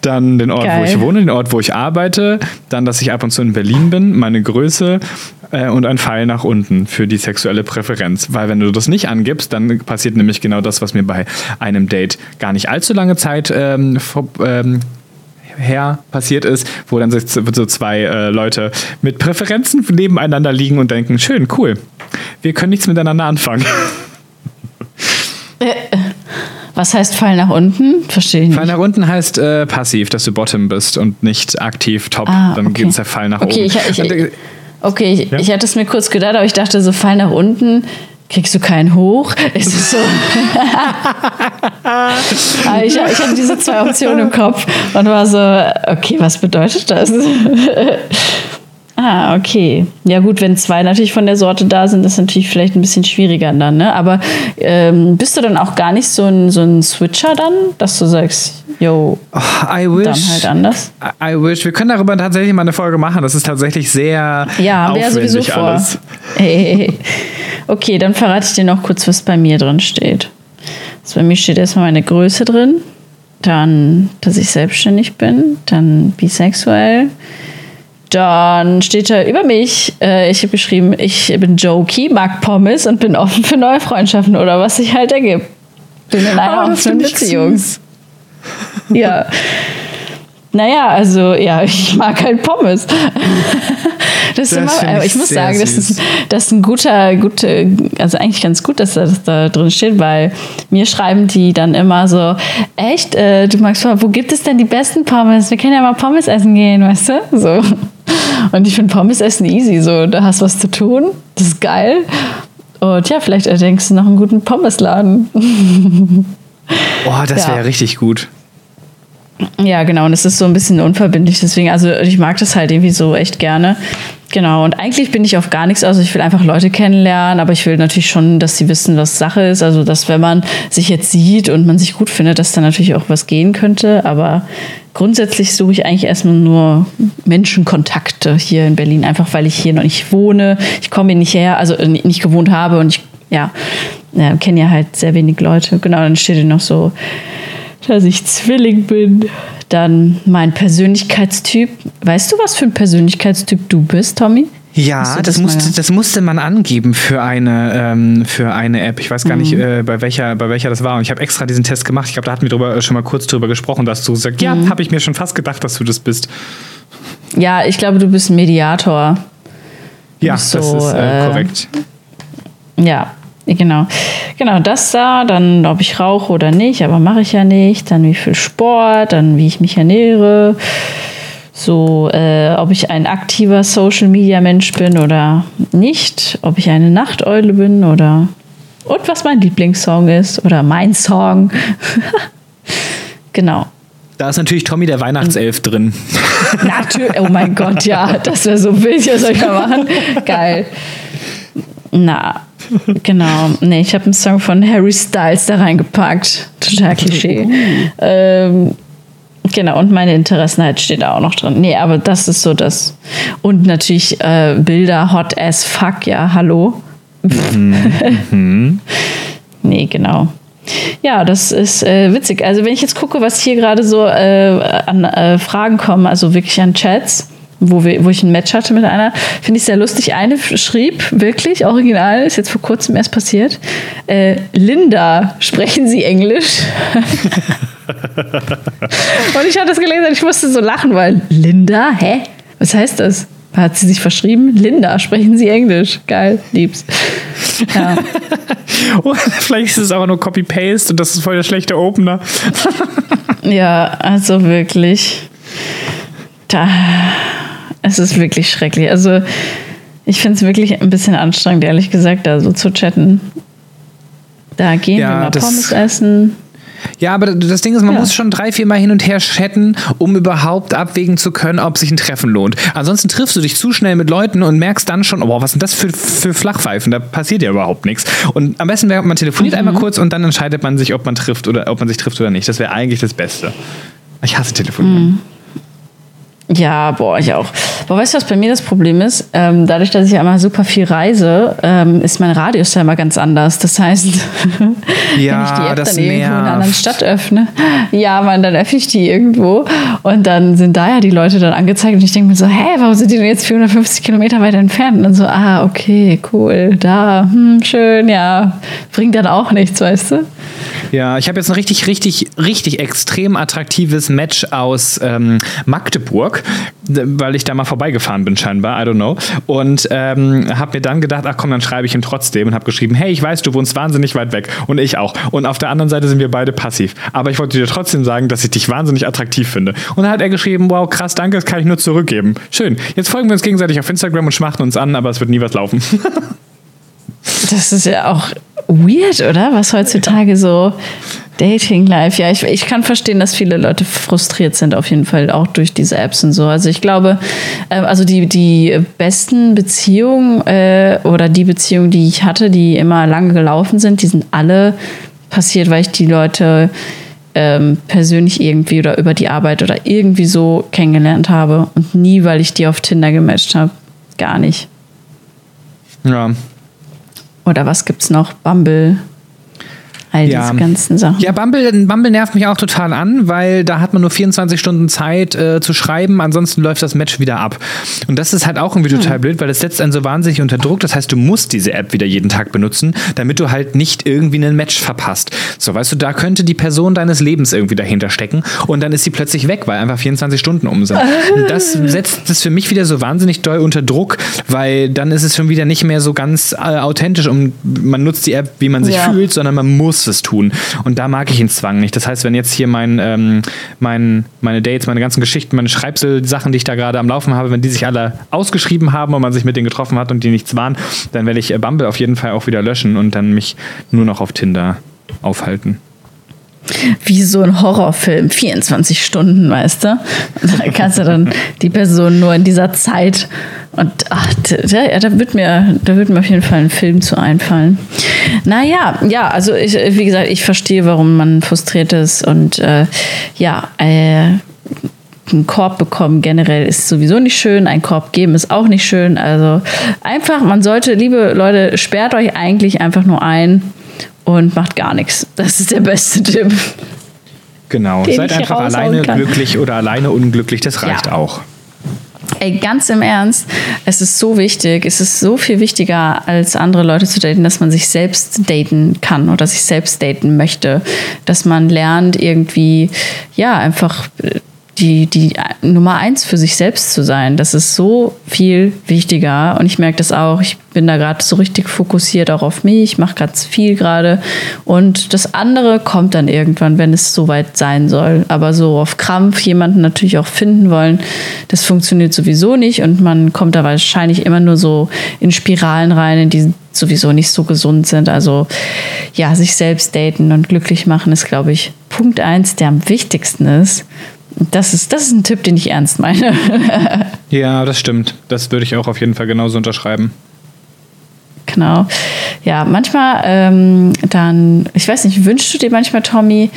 [SPEAKER 2] Dann den Ort, Geil. wo ich wohne, den Ort, wo ich arbeite, dann, dass ich ab und zu in Berlin bin, meine Größe äh, und ein Pfeil nach unten für die sexuelle Präferenz. Weil wenn du das nicht angibst, dann passiert nämlich genau das, was mir bei einem Date gar nicht allzu lange Zeit ähm, vor, ähm, her passiert ist, wo dann so zwei äh, Leute mit Präferenzen nebeneinander liegen und denken, schön, cool, wir können nichts miteinander anfangen.
[SPEAKER 1] Äh, was heißt Fall nach unten? Verstehe ich nicht.
[SPEAKER 2] Fall nach unten heißt äh, passiv, dass du Bottom bist und nicht aktiv Top. Ah, Dann okay. geht der Fall nach
[SPEAKER 1] okay,
[SPEAKER 2] oben.
[SPEAKER 1] Ich, ich, okay, ich, ja? ich hatte es mir kurz gedacht, aber ich dachte so, Fall nach unten kriegst du keinen hoch? Ist es so? ich, ich hatte diese zwei Optionen im Kopf und war so, okay, was bedeutet das? Ah, okay. Ja gut, wenn zwei natürlich von der Sorte da sind, ist natürlich vielleicht ein bisschen schwieriger dann, ne? Aber ähm, bist du dann auch gar nicht so ein, so ein Switcher dann, dass du sagst, yo, oh, I wish, dann halt anders?
[SPEAKER 2] I, wish. Wir können darüber tatsächlich mal eine Folge machen. Das ist tatsächlich sehr ja, haben wir ja sowieso vor.
[SPEAKER 1] Hey, okay, dann verrate ich dir noch kurz, was bei mir drin steht. Also bei mir steht erstmal meine Größe drin, dann, dass ich selbstständig bin, dann bisexuell, dann steht da über mich, äh, ich habe geschrieben, ich bin jokey, mag Pommes und bin offen für neue Freundschaften oder was sich halt ergibt. Bin in einer oh, offenen Beziehung. Ja. Naja, also ja, ich mag halt Pommes. Das, das immer, ich muss sagen, das ist, das ist ein guter, gute, also eigentlich ganz gut, dass das da drin steht, weil mir schreiben die dann immer so, echt, äh, du magst Pommes, wo gibt es denn die besten Pommes? Wir können ja mal Pommes essen gehen, weißt du? So. Und ich finde Pommes essen easy, so, da hast was zu tun, das ist geil. Und ja, vielleicht erdenkst du noch einen guten Pommesladen.
[SPEAKER 2] Oh, das wäre ja. richtig gut.
[SPEAKER 1] Ja, genau. Und es ist so ein bisschen unverbindlich. Deswegen, also ich mag das halt irgendwie so echt gerne. Genau. Und eigentlich bin ich auf gar nichts aus. Ich will einfach Leute kennenlernen, aber ich will natürlich schon, dass sie wissen, was Sache ist. Also, dass wenn man sich jetzt sieht und man sich gut findet, dass da natürlich auch was gehen könnte. Aber grundsätzlich suche ich eigentlich erstmal nur Menschenkontakte hier in Berlin, einfach weil ich hier noch nicht wohne. Ich komme hier nicht her, also äh, nicht gewohnt habe und ich, ja, ja kenne ja halt sehr wenig Leute. Genau, dann steht hier noch so dass ich Zwilling bin. Dann mein Persönlichkeitstyp. Weißt du, was für ein Persönlichkeitstyp du bist, Tommy?
[SPEAKER 2] Ja, das, das, musste, das musste man angeben für eine, ähm, für eine App. Ich weiß gar mhm. nicht, äh, bei, welcher, bei welcher das war. Und ich habe extra diesen Test gemacht. Ich glaube, da hatten wir drüber, äh, schon mal kurz drüber gesprochen, dass du sagst, mhm. ja, habe ich mir schon fast gedacht, dass du das bist.
[SPEAKER 1] Ja, ich glaube, du bist ein Mediator.
[SPEAKER 2] Ja, so, das ist äh, korrekt.
[SPEAKER 1] Ja, Genau. Genau, das da, dann ob ich rauche oder nicht, aber mache ich ja nicht. Dann wie viel Sport, dann wie ich mich ernähre. So, äh, ob ich ein aktiver Social Media Mensch bin oder nicht, ob ich eine Nachteule bin oder und was mein Lieblingssong ist oder mein Song. genau.
[SPEAKER 2] Da ist natürlich Tommy der Weihnachtself drin.
[SPEAKER 1] Natürlich, oh mein Gott, ja, das wäre so wild, was soll ich da machen? Geil. Na, genau. Nee, ich habe einen Song von Harry Styles da reingepackt. Total Klischee. ähm, genau, und meine Interessenheit steht da auch noch drin. Nee, aber das ist so das. Und natürlich äh, Bilder hot as fuck, ja, hallo. Mhm. nee, genau. Ja, das ist äh, witzig. Also wenn ich jetzt gucke, was hier gerade so äh, an äh, Fragen kommen, also wirklich an Chats, wo, wir, wo ich ein Match hatte mit einer, finde ich sehr lustig. Eine schrieb wirklich, original, ist jetzt vor kurzem erst passiert, äh, Linda, sprechen Sie Englisch? und ich hatte das gelesen und ich musste so lachen, weil Linda, hä? Was heißt das? Hat sie sich verschrieben? Linda, sprechen Sie Englisch? Geil, lieb's. Ja.
[SPEAKER 2] oh, vielleicht ist es aber nur Copy-Paste und das ist voll der schlechte Opener.
[SPEAKER 1] ja, also wirklich. Da es ist wirklich schrecklich. Also ich finde es wirklich ein bisschen anstrengend, ehrlich gesagt, da so zu chatten. Da gehen ja, wir mal Pommes essen.
[SPEAKER 2] Ja, aber das Ding ist, man ja. muss schon drei, vier Mal hin und her chatten, um überhaupt abwägen zu können, ob sich ein Treffen lohnt. Ansonsten triffst du dich zu schnell mit Leuten und merkst dann schon, oh, was sind das für, für Flachpfeifen? Da passiert ja überhaupt nichts. Und am besten wäre, man telefoniert mhm. einmal kurz und dann entscheidet man sich, ob man trifft oder ob man sich trifft oder nicht. Das wäre eigentlich das Beste. Ich hasse Telefonieren. Mhm.
[SPEAKER 1] Ja, boah, ich auch. Boah, weißt du, was bei mir das Problem ist? Ähm, dadurch, dass ich ja immer super viel reise, ähm, ist mein Radius ja immer ganz anders. Das heißt,
[SPEAKER 2] ja,
[SPEAKER 1] wenn ich die App
[SPEAKER 2] dann
[SPEAKER 1] irgendwo
[SPEAKER 2] nervt.
[SPEAKER 1] in einer anderen Stadt öffne, ja, man, dann öffne ich die irgendwo und dann sind da ja die Leute dann angezeigt und ich denke mir so, hä, warum sind die denn jetzt 450 Kilometer weiter entfernt? Und dann so, ah, okay, cool, da, hm, schön, ja, bringt dann auch nichts, weißt du?
[SPEAKER 2] Ja, ich habe jetzt ein richtig, richtig, richtig extrem attraktives Match aus ähm, Magdeburg, weil ich da mal vorbeigefahren bin scheinbar, I don't know. Und ähm, habe mir dann gedacht, ach komm, dann schreibe ich ihm trotzdem und habe geschrieben, hey, ich weiß, du wohnst wahnsinnig weit weg und ich auch. Und auf der anderen Seite sind wir beide passiv. Aber ich wollte dir trotzdem sagen, dass ich dich wahnsinnig attraktiv finde. Und dann hat er geschrieben, wow, krass, danke, das kann ich nur zurückgeben. Schön. Jetzt folgen wir uns gegenseitig auf Instagram und schmachten uns an, aber es wird nie was laufen.
[SPEAKER 1] das ist ja auch weird, oder? Was heutzutage so Dating Life. Ja, ich, ich kann verstehen, dass viele Leute frustriert sind, auf jeden Fall auch durch diese Apps und so. Also ich glaube, äh, also die, die besten Beziehungen äh, oder die Beziehungen, die ich hatte, die immer lange gelaufen sind, die sind alle passiert, weil ich die Leute ähm, persönlich irgendwie oder über die Arbeit oder irgendwie so kennengelernt habe und nie, weil ich die auf Tinder gematcht habe. Gar nicht.
[SPEAKER 2] Ja,
[SPEAKER 1] oder was gibt's noch? Bumble. All ja. diese ganzen Sachen.
[SPEAKER 2] Ja, Bumble, Bumble nervt mich auch total an, weil da hat man nur 24 Stunden Zeit äh, zu schreiben, ansonsten läuft das Match wieder ab. Und das ist halt auch irgendwie hm. total blöd, weil das setzt einen so wahnsinnig unter Druck. Das heißt, du musst diese App wieder jeden Tag benutzen, damit du halt nicht irgendwie ein Match verpasst. So, weißt du, da könnte die Person deines Lebens irgendwie dahinter stecken und dann ist sie plötzlich weg, weil einfach 24 Stunden um sind. das setzt das für mich wieder so wahnsinnig doll unter Druck, weil dann ist es schon wieder nicht mehr so ganz äh, authentisch und man nutzt die App, wie man sich ja. fühlt, sondern man muss muss es tun. Und da mag ich den Zwang nicht. Das heißt, wenn jetzt hier mein, ähm, mein, meine Dates, meine ganzen Geschichten, meine Schreibsel-Sachen, die ich da gerade am Laufen habe, wenn die sich alle ausgeschrieben haben und man sich mit denen getroffen hat und die nichts waren, dann werde ich äh, Bumble auf jeden Fall auch wieder löschen und dann mich nur noch auf Tinder aufhalten.
[SPEAKER 1] Wie so ein Horrorfilm, 24 Stunden, weißt du? Da kannst du dann die Person nur in dieser Zeit. Und ach, da, da, wird mir, da wird mir auf jeden Fall ein Film zu einfallen. Naja, ja, also ich, wie gesagt, ich verstehe, warum man frustriert ist. Und äh, ja, äh, einen Korb bekommen generell ist sowieso nicht schön, einen Korb geben ist auch nicht schön. Also einfach, man sollte, liebe Leute, sperrt euch eigentlich einfach nur ein und macht gar nichts. Das ist der beste Tipp.
[SPEAKER 2] Genau, seid einfach alleine kann. glücklich oder alleine unglücklich, das reicht ja. auch.
[SPEAKER 1] Ey, ganz im Ernst, es ist so wichtig, es ist so viel wichtiger, als andere Leute zu daten, dass man sich selbst daten kann oder sich selbst daten möchte. Dass man lernt, irgendwie, ja, einfach die, die Nummer eins für sich selbst zu sein. Das ist so viel wichtiger. Und ich merke das auch. Ich bin da gerade so richtig fokussiert auch auf mich. Ich mache gerade viel gerade. Und das andere kommt dann irgendwann, wenn es soweit sein soll. Aber so auf Krampf jemanden natürlich auch finden wollen, das funktioniert sowieso nicht. Und man kommt da wahrscheinlich immer nur so in Spiralen rein, in die sowieso nicht so gesund sind. Also ja, sich selbst daten und glücklich machen ist, glaube ich, Punkt eins, der am wichtigsten ist das ist, das ist ein Tipp, den ich ernst meine.
[SPEAKER 2] ja, das stimmt. Das würde ich auch auf jeden Fall genauso unterschreiben.
[SPEAKER 1] Genau. Ja, manchmal ähm, dann, ich weiß nicht, wünschst du dir manchmal, Tommy,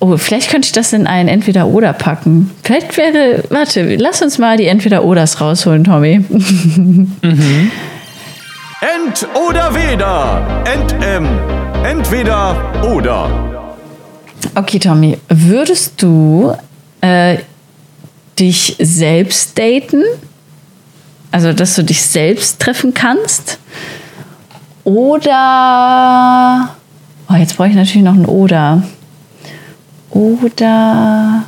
[SPEAKER 1] oh, vielleicht könnte ich das in ein Entweder-Oder packen. Vielleicht wäre, warte, lass uns mal die Entweder-Oders rausholen, Tommy. mhm.
[SPEAKER 3] Ent oder weder. Ent, ähm, entweder oder.
[SPEAKER 1] Okay, Tommy, würdest du äh, dich selbst daten? Also, dass du dich selbst treffen kannst? Oder. Oh, jetzt brauche ich natürlich noch ein Oder. Oder.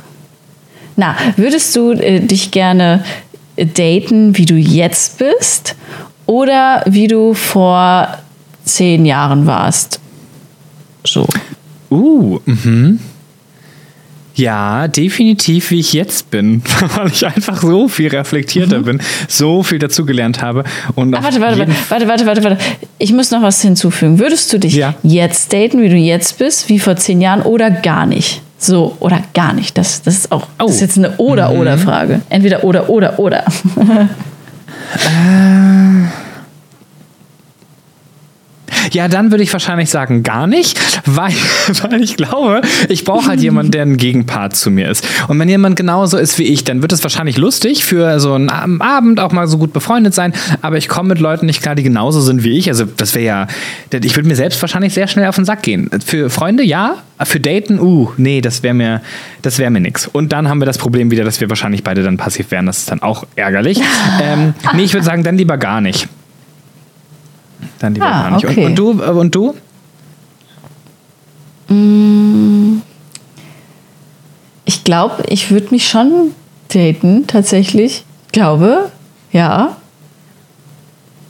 [SPEAKER 1] Na, würdest du äh, dich gerne daten, wie du jetzt bist? Oder wie du vor zehn Jahren warst? So.
[SPEAKER 2] Uh, mhm. Ja, definitiv, wie ich jetzt bin, weil ich einfach so viel reflektierter mhm. bin, so viel dazugelernt habe. Und
[SPEAKER 1] Ach, warte, warte, warte, warte, warte, warte. Ich muss noch was hinzufügen. Würdest du dich ja. jetzt daten, wie du jetzt bist, wie vor zehn Jahren oder gar nicht? So, oder gar nicht. Das, das ist auch oh. das ist jetzt eine Oder-Oder-Frage. Mhm. Entweder oder, oder, oder.
[SPEAKER 2] äh. Ja, dann würde ich wahrscheinlich sagen, gar nicht, weil, weil ich glaube, ich brauche halt jemanden, der ein Gegenpart zu mir ist. Und wenn jemand genauso ist wie ich, dann wird es wahrscheinlich lustig für so einen Abend auch mal so gut befreundet sein, aber ich komme mit Leuten nicht klar, die genauso sind wie ich. Also das wäre ja, ich würde mir selbst wahrscheinlich sehr schnell auf den Sack gehen. Für Freunde ja, für Daten, uh, nee, das wäre mir, das wäre mir nix. Und dann haben wir das Problem wieder, dass wir wahrscheinlich beide dann passiv wären. Das ist dann auch ärgerlich. ähm, nee, ich würde sagen, dann lieber gar nicht. Dann lieber ah, gar nicht. Okay. Und, und, du? Äh, und du?
[SPEAKER 1] Mm. Ich glaube, ich würde mich schon daten, tatsächlich. Ich glaube, ja.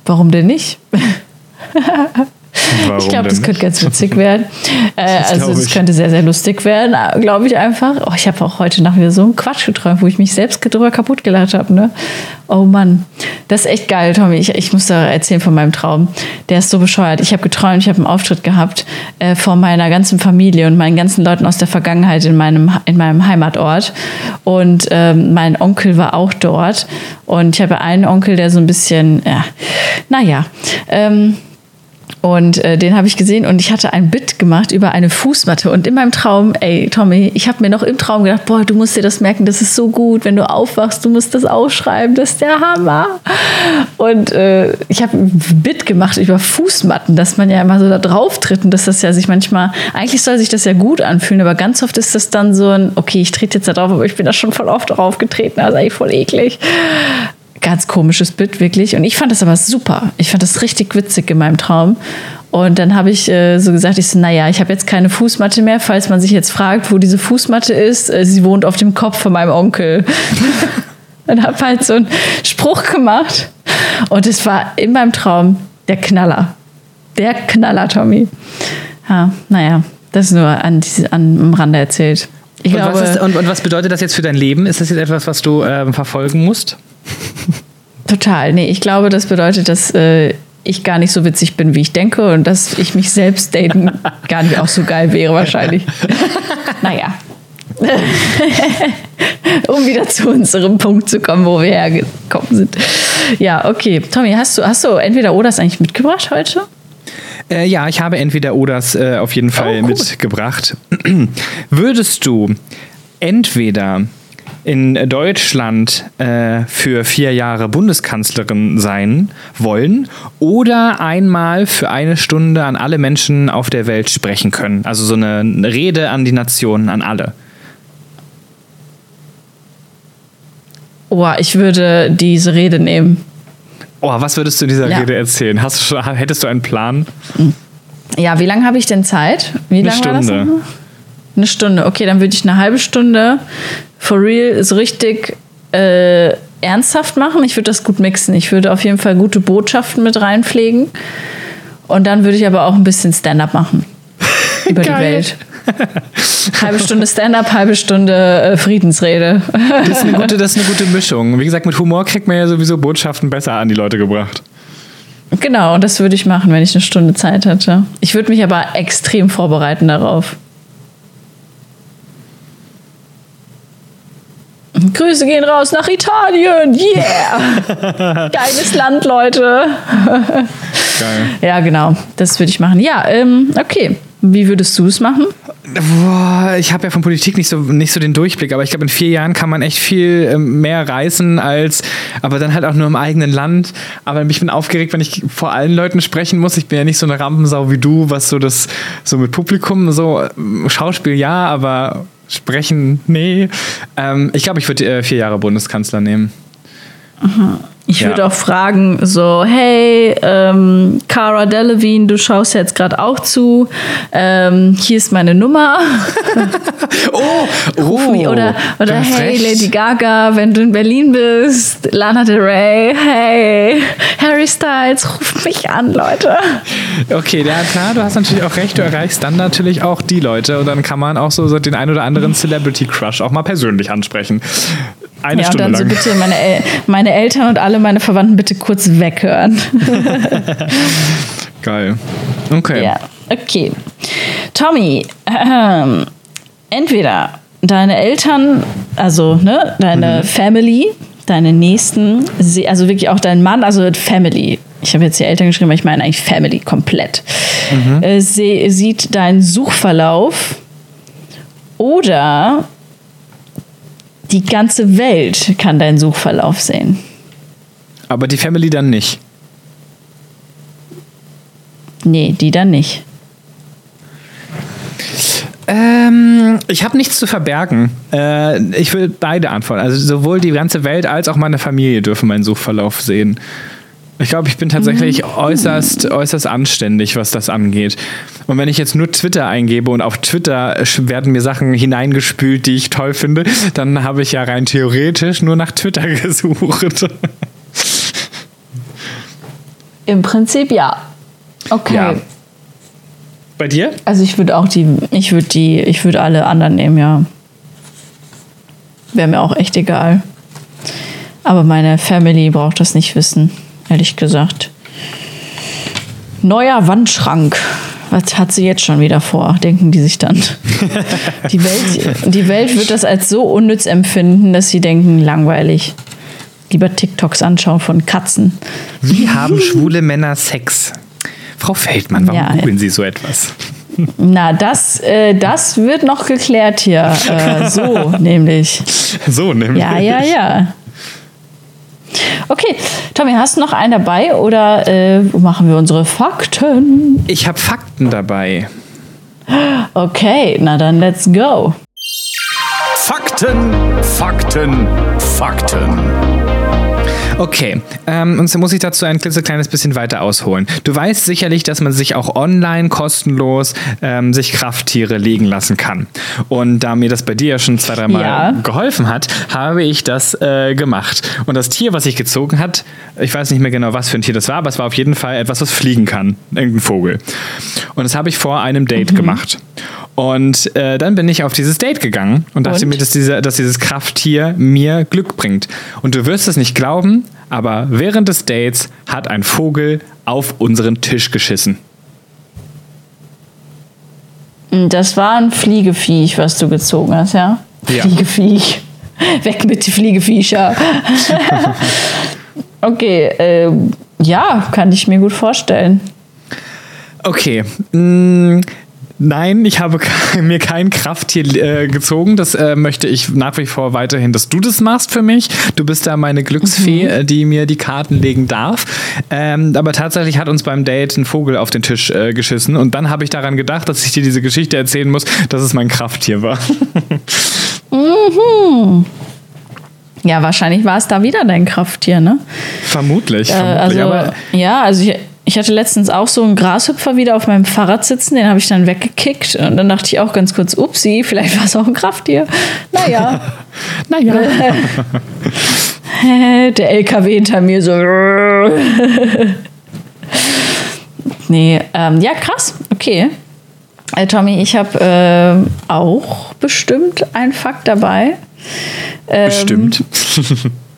[SPEAKER 1] Warum denn nicht? Warum ich glaube, das könnte ganz witzig werden. Äh, also es könnte sehr, sehr lustig werden, glaube ich einfach. Oh, ich habe auch heute Nacht wieder so einen Quatsch geträumt, wo ich mich selbst drüber kaputt gelacht habe. Ne? Oh Mann, das ist echt geil, Tommy. Ich, ich muss da erzählen von meinem Traum. Der ist so bescheuert. Ich habe geträumt, ich habe einen Auftritt gehabt äh, vor meiner ganzen Familie und meinen ganzen Leuten aus der Vergangenheit in meinem, in meinem Heimatort. Und ähm, mein Onkel war auch dort. Und ich habe einen Onkel, der so ein bisschen, ja, naja, ähm, und äh, den habe ich gesehen und ich hatte ein Bit gemacht über eine Fußmatte. Und in meinem Traum, ey, Tommy, ich habe mir noch im Traum gedacht, boah, du musst dir das merken, das ist so gut, wenn du aufwachst, du musst das aufschreiben, das ist der Hammer. Und äh, ich habe ein Bit gemacht über Fußmatten, dass man ja immer so da drauf tritt und dass das ja sich manchmal, eigentlich soll sich das ja gut anfühlen, aber ganz oft ist das dann so ein, okay, ich trete jetzt da drauf, aber ich bin da schon voll oft drauf getreten, also eigentlich voll eklig ganz komisches Bild, wirklich. Und ich fand das aber super. Ich fand das richtig witzig in meinem Traum. Und dann habe ich äh, so gesagt, ich so, naja, ich habe jetzt keine Fußmatte mehr, falls man sich jetzt fragt, wo diese Fußmatte ist. Äh, sie wohnt auf dem Kopf von meinem Onkel. und habe halt so einen Spruch gemacht. Und es war in meinem Traum der Knaller. Der Knaller, Tommy. Ja, naja, das ist nur an, an, am Rande erzählt.
[SPEAKER 2] Und glaube, was ist, und, und, was bedeutet das jetzt für dein Leben? Ist das jetzt etwas, was du äh, verfolgen musst?
[SPEAKER 1] Total. Nee, ich glaube, das bedeutet, dass äh, ich gar nicht so witzig bin, wie ich denke und dass ich mich selbst daten gar nicht auch so geil wäre wahrscheinlich. naja. um wieder zu unserem Punkt zu kommen, wo wir hergekommen sind. Ja, okay. Tommy, hast du, hast du entweder oder eigentlich mitgebracht heute?
[SPEAKER 2] Äh, ja, ich habe entweder Oders äh, auf jeden Fall
[SPEAKER 1] Oh, cool.
[SPEAKER 2] mitgebracht. Würdest du entweder in Deutschland äh, für vier Jahre Bundeskanzlerin sein wollen oder einmal für eine Stunde an alle Menschen auf der Welt sprechen können? Also so eine Rede an die Nationen, an alle.
[SPEAKER 1] Oh, ich würde diese Rede nehmen.
[SPEAKER 2] Oh, was würdest du in dieser
[SPEAKER 1] Ja.
[SPEAKER 2] Rede erzählen? Hast du schon, hättest du einen Plan?
[SPEAKER 1] Ja, wie lange habe ich denn Zeit? Wie
[SPEAKER 2] Eine
[SPEAKER 1] lange war das
[SPEAKER 2] Stunde.
[SPEAKER 1] nochmal? Eine Stunde. Okay, dann würde ich eine halbe Stunde for real so richtig äh, ernsthaft machen. Ich würde das gut mixen. Ich würde auf jeden Fall gute Botschaften mit reinpflegen. Und dann würde ich aber auch ein bisschen Stand-up machen. Über die
[SPEAKER 2] Geil.
[SPEAKER 1] Welt. halbe Stunde Stand-up, halbe Stunde äh, Friedensrede.
[SPEAKER 2] Das ist, eine gute, das ist eine gute Mischung. Wie gesagt, mit Humor kriegt man ja sowieso Botschaften besser an die Leute gebracht.
[SPEAKER 1] genau, und das würde ich machen, wenn ich eine Stunde Zeit hätte. Ich würde mich aber extrem vorbereiten darauf. Grüße gehen raus nach Italien. Yeah! Geiles Land, Leute.
[SPEAKER 2] Geil.
[SPEAKER 1] Ja, genau. Das würde ich machen. Ja, ähm, okay. Wie würdest du es machen?
[SPEAKER 2] Boah, ich habe ja von Politik nicht so, nicht so den Durchblick, aber ich glaube, in vier Jahren kann man echt viel ähm, mehr reißen als, aber dann halt auch nur im eigenen Land. Aber ich bin aufgeregt, wenn ich vor allen Leuten sprechen muss. Ich bin ja nicht so eine Rampensau wie du, was so das, so mit Publikum, so ähm, Schauspiel ja, aber sprechen, nee. Ähm, ich glaube, ich würde äh, vier Jahre Bundeskanzler nehmen.
[SPEAKER 1] Ich
[SPEAKER 2] Ja.
[SPEAKER 1] würde auch fragen, so, hey, ähm, Cara Delevingne, du schaust jetzt gerade auch zu. Ähm, hier ist meine Nummer.
[SPEAKER 2] Oh,
[SPEAKER 1] Ruf mich. Oder, oder hey,
[SPEAKER 2] recht.
[SPEAKER 1] Lady Gaga, wenn du in Berlin bist. Lana Del Rey, hey, Harry Styles, ruft mich an, Leute.
[SPEAKER 2] Okay, ja klar, du hast natürlich auch recht, du erreichst dann natürlich auch die Leute und dann kann man auch so, so den ein oder anderen Celebrity Crush auch mal persönlich ansprechen. Eine
[SPEAKER 1] Ja, und
[SPEAKER 2] Stunde
[SPEAKER 1] dann so
[SPEAKER 2] lang.
[SPEAKER 1] bitte meine, El meine Eltern und alle meine Verwandten bitte kurz weghören.
[SPEAKER 2] Geil. Okay.
[SPEAKER 1] Ja, okay. Tommy, ähm, entweder deine Eltern, also ne, deine Family, deine Nächsten, also wirklich auch dein Mann, also Family. Ich habe jetzt die Eltern geschrieben, aber ich meine eigentlich Family komplett. Äh, sie, sieht deinen Suchverlauf oder die ganze Welt kann deinen Suchverlauf sehen.
[SPEAKER 2] Aber die Family dann nicht.
[SPEAKER 1] Nee, die dann nicht.
[SPEAKER 2] Ähm, ich habe nichts zu verbergen. Äh, ich will beide antworten. Also sowohl die ganze Welt als auch meine Familie dürfen meinen Suchverlauf sehen. Ich glaube, ich bin tatsächlich äußerst, äußerst anständig, was das angeht. Und wenn ich jetzt nur Twitter eingebe und auf Twitter werden mir Sachen hineingespült, die ich toll finde, dann habe ich ja rein theoretisch nur nach Twitter gesucht.
[SPEAKER 1] Im Prinzip ja. Okay.
[SPEAKER 2] Ja. Bei dir?
[SPEAKER 1] Also ich würde auch die, ich würde die, ich würde alle anderen nehmen, ja. Wäre mir auch echt egal. Aber meine Family braucht das nicht wissen, ehrlich gesagt. Neuer Wandschrank. Was hat sie jetzt schon wieder vor, denken die sich dann. Die Welt, die Welt wird das als so unnütz empfinden, dass sie denken, langweilig. Lieber TikToks anschauen von Katzen.
[SPEAKER 2] Wie haben schwule Männer Sex? Frau Feldmann, warum
[SPEAKER 1] Ja,
[SPEAKER 2] googeln Sie so etwas?
[SPEAKER 1] Na, das, äh, das wird noch geklärt hier. Äh, so, nämlich.
[SPEAKER 2] So nämlich.
[SPEAKER 1] Ja, ja, ja. Okay, Tommy, hast du noch einen dabei oder äh, machen wir unsere Fakten?
[SPEAKER 2] Ich habe Fakten dabei.
[SPEAKER 1] Okay, na dann let's go.
[SPEAKER 3] Fakten, Fakten, Fakten.
[SPEAKER 2] Okay, ähm, und so muss ich dazu ein klitzekleines bisschen weiter ausholen. Du weißt sicherlich, dass man sich auch online kostenlos ähm, sich Krafttiere legen lassen kann. Und da mir das bei dir ja schon zwei, dreimal
[SPEAKER 1] Ja.
[SPEAKER 2] geholfen hat, habe ich das äh, gemacht. Und das Tier, was ich gezogen hat, ich weiß nicht mehr genau, was für ein Tier das war, aber es war auf jeden Fall etwas, was fliegen kann. Irgendein Vogel. Und das habe ich vor einem Date gemacht. Und äh, dann bin ich auf dieses Date gegangen und dachte
[SPEAKER 1] Und?
[SPEAKER 2] mir, dass, dieser, dass dieses Krafttier mir Glück bringt. Und du wirst es nicht glauben, aber während des Dates hat ein Vogel auf unseren Tisch geschissen.
[SPEAKER 1] Das war ein Fliegeviech, was du gezogen hast, ja?
[SPEAKER 2] Ja.
[SPEAKER 1] Fliegeviech. Weg mit den Fliegeviecher. okay, ähm, ja, kann ich mir gut vorstellen.
[SPEAKER 2] Okay. Nein, ich habe mir kein Krafttier äh, gezogen. Das äh, möchte ich nach wie vor weiterhin, dass du das machst für mich. Du bist da meine Glücksfee, äh, die mir die Karten legen darf. Ähm, aber tatsächlich hat uns beim Date ein Vogel auf den Tisch äh, geschissen. Und dann habe ich daran gedacht, dass ich dir diese Geschichte erzählen muss, dass es mein Krafttier war.
[SPEAKER 1] Ja, wahrscheinlich war es da wieder dein Krafttier, ne?
[SPEAKER 2] vermutlich.
[SPEAKER 1] Äh,
[SPEAKER 2] vermutlich.
[SPEAKER 1] also, ja, also ich, ich hatte letztens auch so einen Grashüpfer wieder auf meinem Fahrrad sitzen, den habe ich dann weggekickt und dann dachte ich auch ganz kurz, upsi, vielleicht war es auch ein Krafttier. Naja,
[SPEAKER 2] naja.
[SPEAKER 1] der LKW hinter mir so. nee, ähm, ja, krass, okay. Äh, Tommy, ich habe äh, auch bestimmt einen Fakt dabei. Ähm,
[SPEAKER 2] Bestimmt.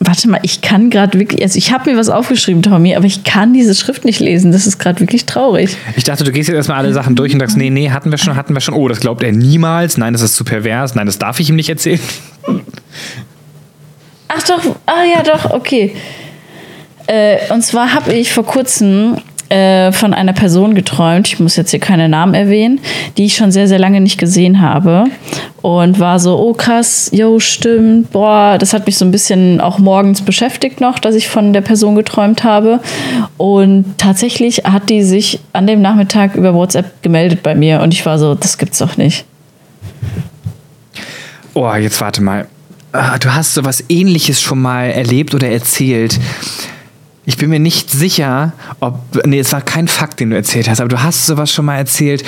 [SPEAKER 1] Warte mal, ich kann gerade wirklich, also ich habe mir was aufgeschrieben, Tommy, aber ich kann diese Schrift nicht lesen. Das ist gerade wirklich traurig.
[SPEAKER 2] Ich dachte, du gehst jetzt erstmal alle Sachen durch und sagst, nee, nee, hatten wir schon, hatten wir schon. Oh, das glaubt er niemals. Nein, das ist zu pervers. Nein, das darf ich ihm nicht erzählen.
[SPEAKER 1] Ach doch, ah ja doch, okay. Äh, und zwar habe ich vor kurzem äh, von einer Person geträumt, ich muss jetzt hier keine Namen erwähnen, die ich schon sehr, sehr lange nicht gesehen habe. Und war so, oh krass, yo, stimmt, boah, das hat mich so ein bisschen auch morgens beschäftigt noch, dass ich von der Person geträumt habe. Und tatsächlich hat die sich an dem Nachmittag über WhatsApp gemeldet bei mir und ich war so, das gibt's doch nicht.
[SPEAKER 2] Oh, jetzt warte mal. Ah, Du hast sowas ähnliches schon mal erlebt oder erzählt. Ich bin mir nicht sicher, ob. Nee, es war kein Fakt, den du erzählt hast, aber du hast sowas schon mal erzählt.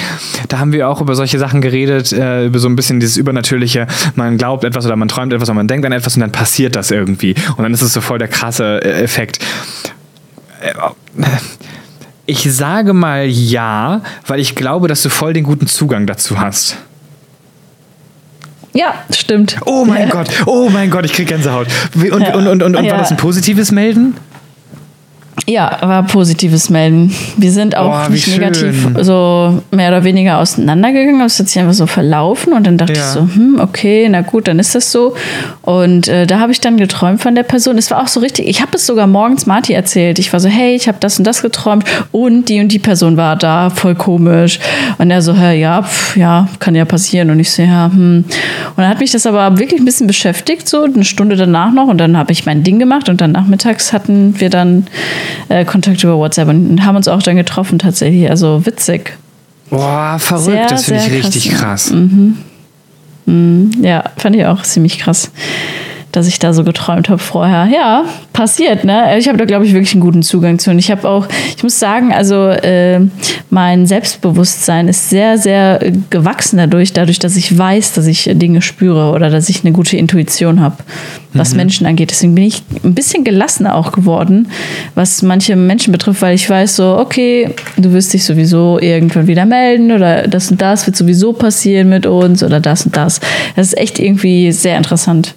[SPEAKER 2] Da haben wir auch über solche Sachen geredet, äh, über so ein bisschen dieses Übernatürliche. Man glaubt etwas oder man träumt etwas oder man denkt an etwas und dann passiert das irgendwie. Und dann ist es so voll der krasse äh, Effekt. Äh, Ich sage mal ja, weil ich glaube, dass du voll den guten Zugang dazu hast.
[SPEAKER 1] Ja, stimmt.
[SPEAKER 2] Oh mein Gott, oh mein Gott, ich krieg Gänsehaut. Und, und, und, und, und
[SPEAKER 1] Ja.
[SPEAKER 2] war das ein positives Melden?
[SPEAKER 1] Ja, war positives Melden. Wir sind auch
[SPEAKER 2] Oh,
[SPEAKER 1] nicht negativ so mehr oder weniger auseinandergegangen. Es hat sich einfach so verlaufen und dann dachte
[SPEAKER 2] Ja.
[SPEAKER 1] ich so, hm, okay, na gut, dann ist das so. Und äh, da habe ich dann geträumt von der Person. Es war auch so richtig, ich habe es sogar morgens Marty erzählt. Ich war so, hey, ich habe das und das geträumt und die und die Person war da, voll komisch. Und er so, hä, ja, pf, ja, kann ja passieren. Und ich so, ja, hm. Und dann hat mich das aber wirklich ein bisschen beschäftigt, so eine Stunde danach noch. Und dann habe ich mein Ding gemacht und dann nachmittags hatten wir dann äh, Kontakt über WhatsApp und haben uns auch dann getroffen tatsächlich. Also witzig.
[SPEAKER 2] Boah, verrückt,
[SPEAKER 1] Sehr,
[SPEAKER 2] das finde ich richtig
[SPEAKER 1] krass,
[SPEAKER 2] krass.
[SPEAKER 1] Ja, fand ich auch ziemlich krass, dass ich da so geträumt habe vorher. Ja, passiert, ne? Ich habe da, glaube ich, wirklich einen guten Zugang zu. Und ich habe auch, ich muss sagen, also äh, mein Selbstbewusstsein ist sehr, sehr äh, gewachsen dadurch, dadurch, dass ich weiß, dass ich Dinge spüre oder dass ich eine gute Intuition habe, was Menschen angeht. Deswegen bin ich ein bisschen gelassener auch geworden, was manche Menschen betrifft, weil ich weiß so, okay, du wirst dich sowieso irgendwann wieder melden oder das und das wird sowieso passieren mit uns oder das und das. Das ist echt irgendwie sehr interessant.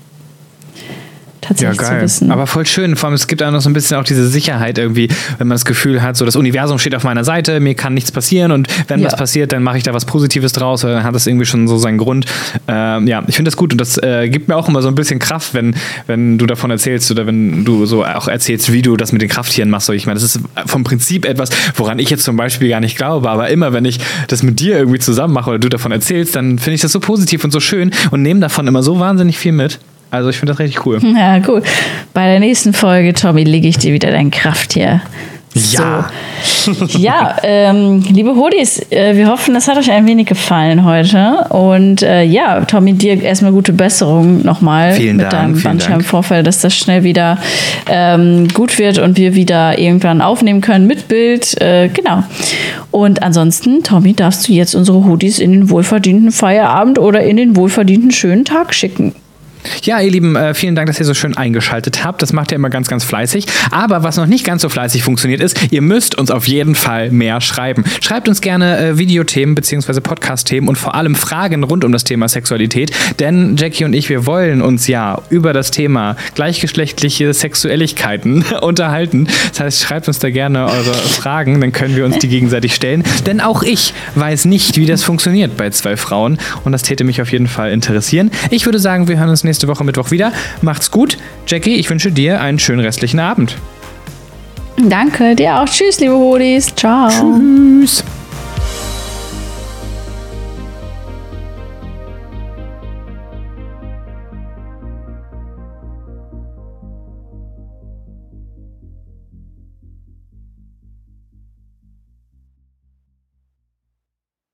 [SPEAKER 2] Ja,
[SPEAKER 1] Tatsächlich zu
[SPEAKER 2] geil.
[SPEAKER 1] wissen.
[SPEAKER 2] Aber voll schön. Vor allem, es gibt auch noch so ein bisschen auch diese Sicherheit irgendwie, wenn man das Gefühl hat, so das Universum steht auf meiner Seite, mir kann nichts passieren und wenn
[SPEAKER 1] Ja.
[SPEAKER 2] was passiert, dann mache ich da was Positives draus, dann hat das irgendwie schon so seinen Grund. Ähm, ja, ich finde das gut und das äh, gibt mir auch immer so ein bisschen Kraft, wenn, wenn du davon erzählst oder wenn du so auch erzählst, wie du das mit den Krafttieren machst. So, ich meine, das ist vom Prinzip etwas, woran ich jetzt zum Beispiel gar nicht glaube, aber immer, wenn ich das mit dir irgendwie zusammen mache oder du davon erzählst, dann finde ich das so positiv und so schön und nehme davon immer so wahnsinnig viel mit. Also ich finde das richtig cool.
[SPEAKER 1] Ja, cool. Bei der nächsten Folge, Tommy, lege ich dir wieder dein Krafttier.
[SPEAKER 2] Ja.
[SPEAKER 1] So. ja, ähm, liebe Hodis, äh, wir hoffen, das hat euch ein wenig gefallen heute. Und äh, ja, Tommy, dir erstmal gute Besserung nochmal
[SPEAKER 2] Vielen
[SPEAKER 1] mit
[SPEAKER 2] Dank,
[SPEAKER 1] deinem Bandscheibenvorfall, dass das schnell wieder ähm, gut wird und wir wieder irgendwann aufnehmen können mit Bild. Äh, genau. Und ansonsten, Tommy, darfst du jetzt unsere Hoodies in den wohlverdienten Feierabend oder in den wohlverdienten schönen Tag schicken.
[SPEAKER 2] Ja, ihr Lieben, äh, vielen Dank, dass ihr so schön eingeschaltet habt. Das macht ihr immer ganz, ganz fleißig. Aber was noch nicht ganz so fleißig funktioniert ist, ihr müsst uns auf jeden Fall mehr schreiben. Schreibt uns gerne äh, Videothemen bzw. Podcast-Themen und vor allem Fragen rund um das Thema Sexualität. Denn Jackie und ich, wir wollen uns ja über das Thema gleichgeschlechtliche Sexuelligkeiten unterhalten. Das heißt, schreibt uns da gerne eure Fragen, dann können wir uns die gegenseitig stellen. Denn auch ich weiß nicht, wie das funktioniert bei zwei Frauen. Und das täte mich auf jeden Fall interessieren. Ich würde sagen, wir hören uns nächste Woche Mittwoch wieder. Macht's gut. Jackie, ich wünsche dir einen schönen restlichen Abend.
[SPEAKER 1] Danke, dir auch. Tschüss, liebe Hodis. Ciao.
[SPEAKER 2] Tschüss.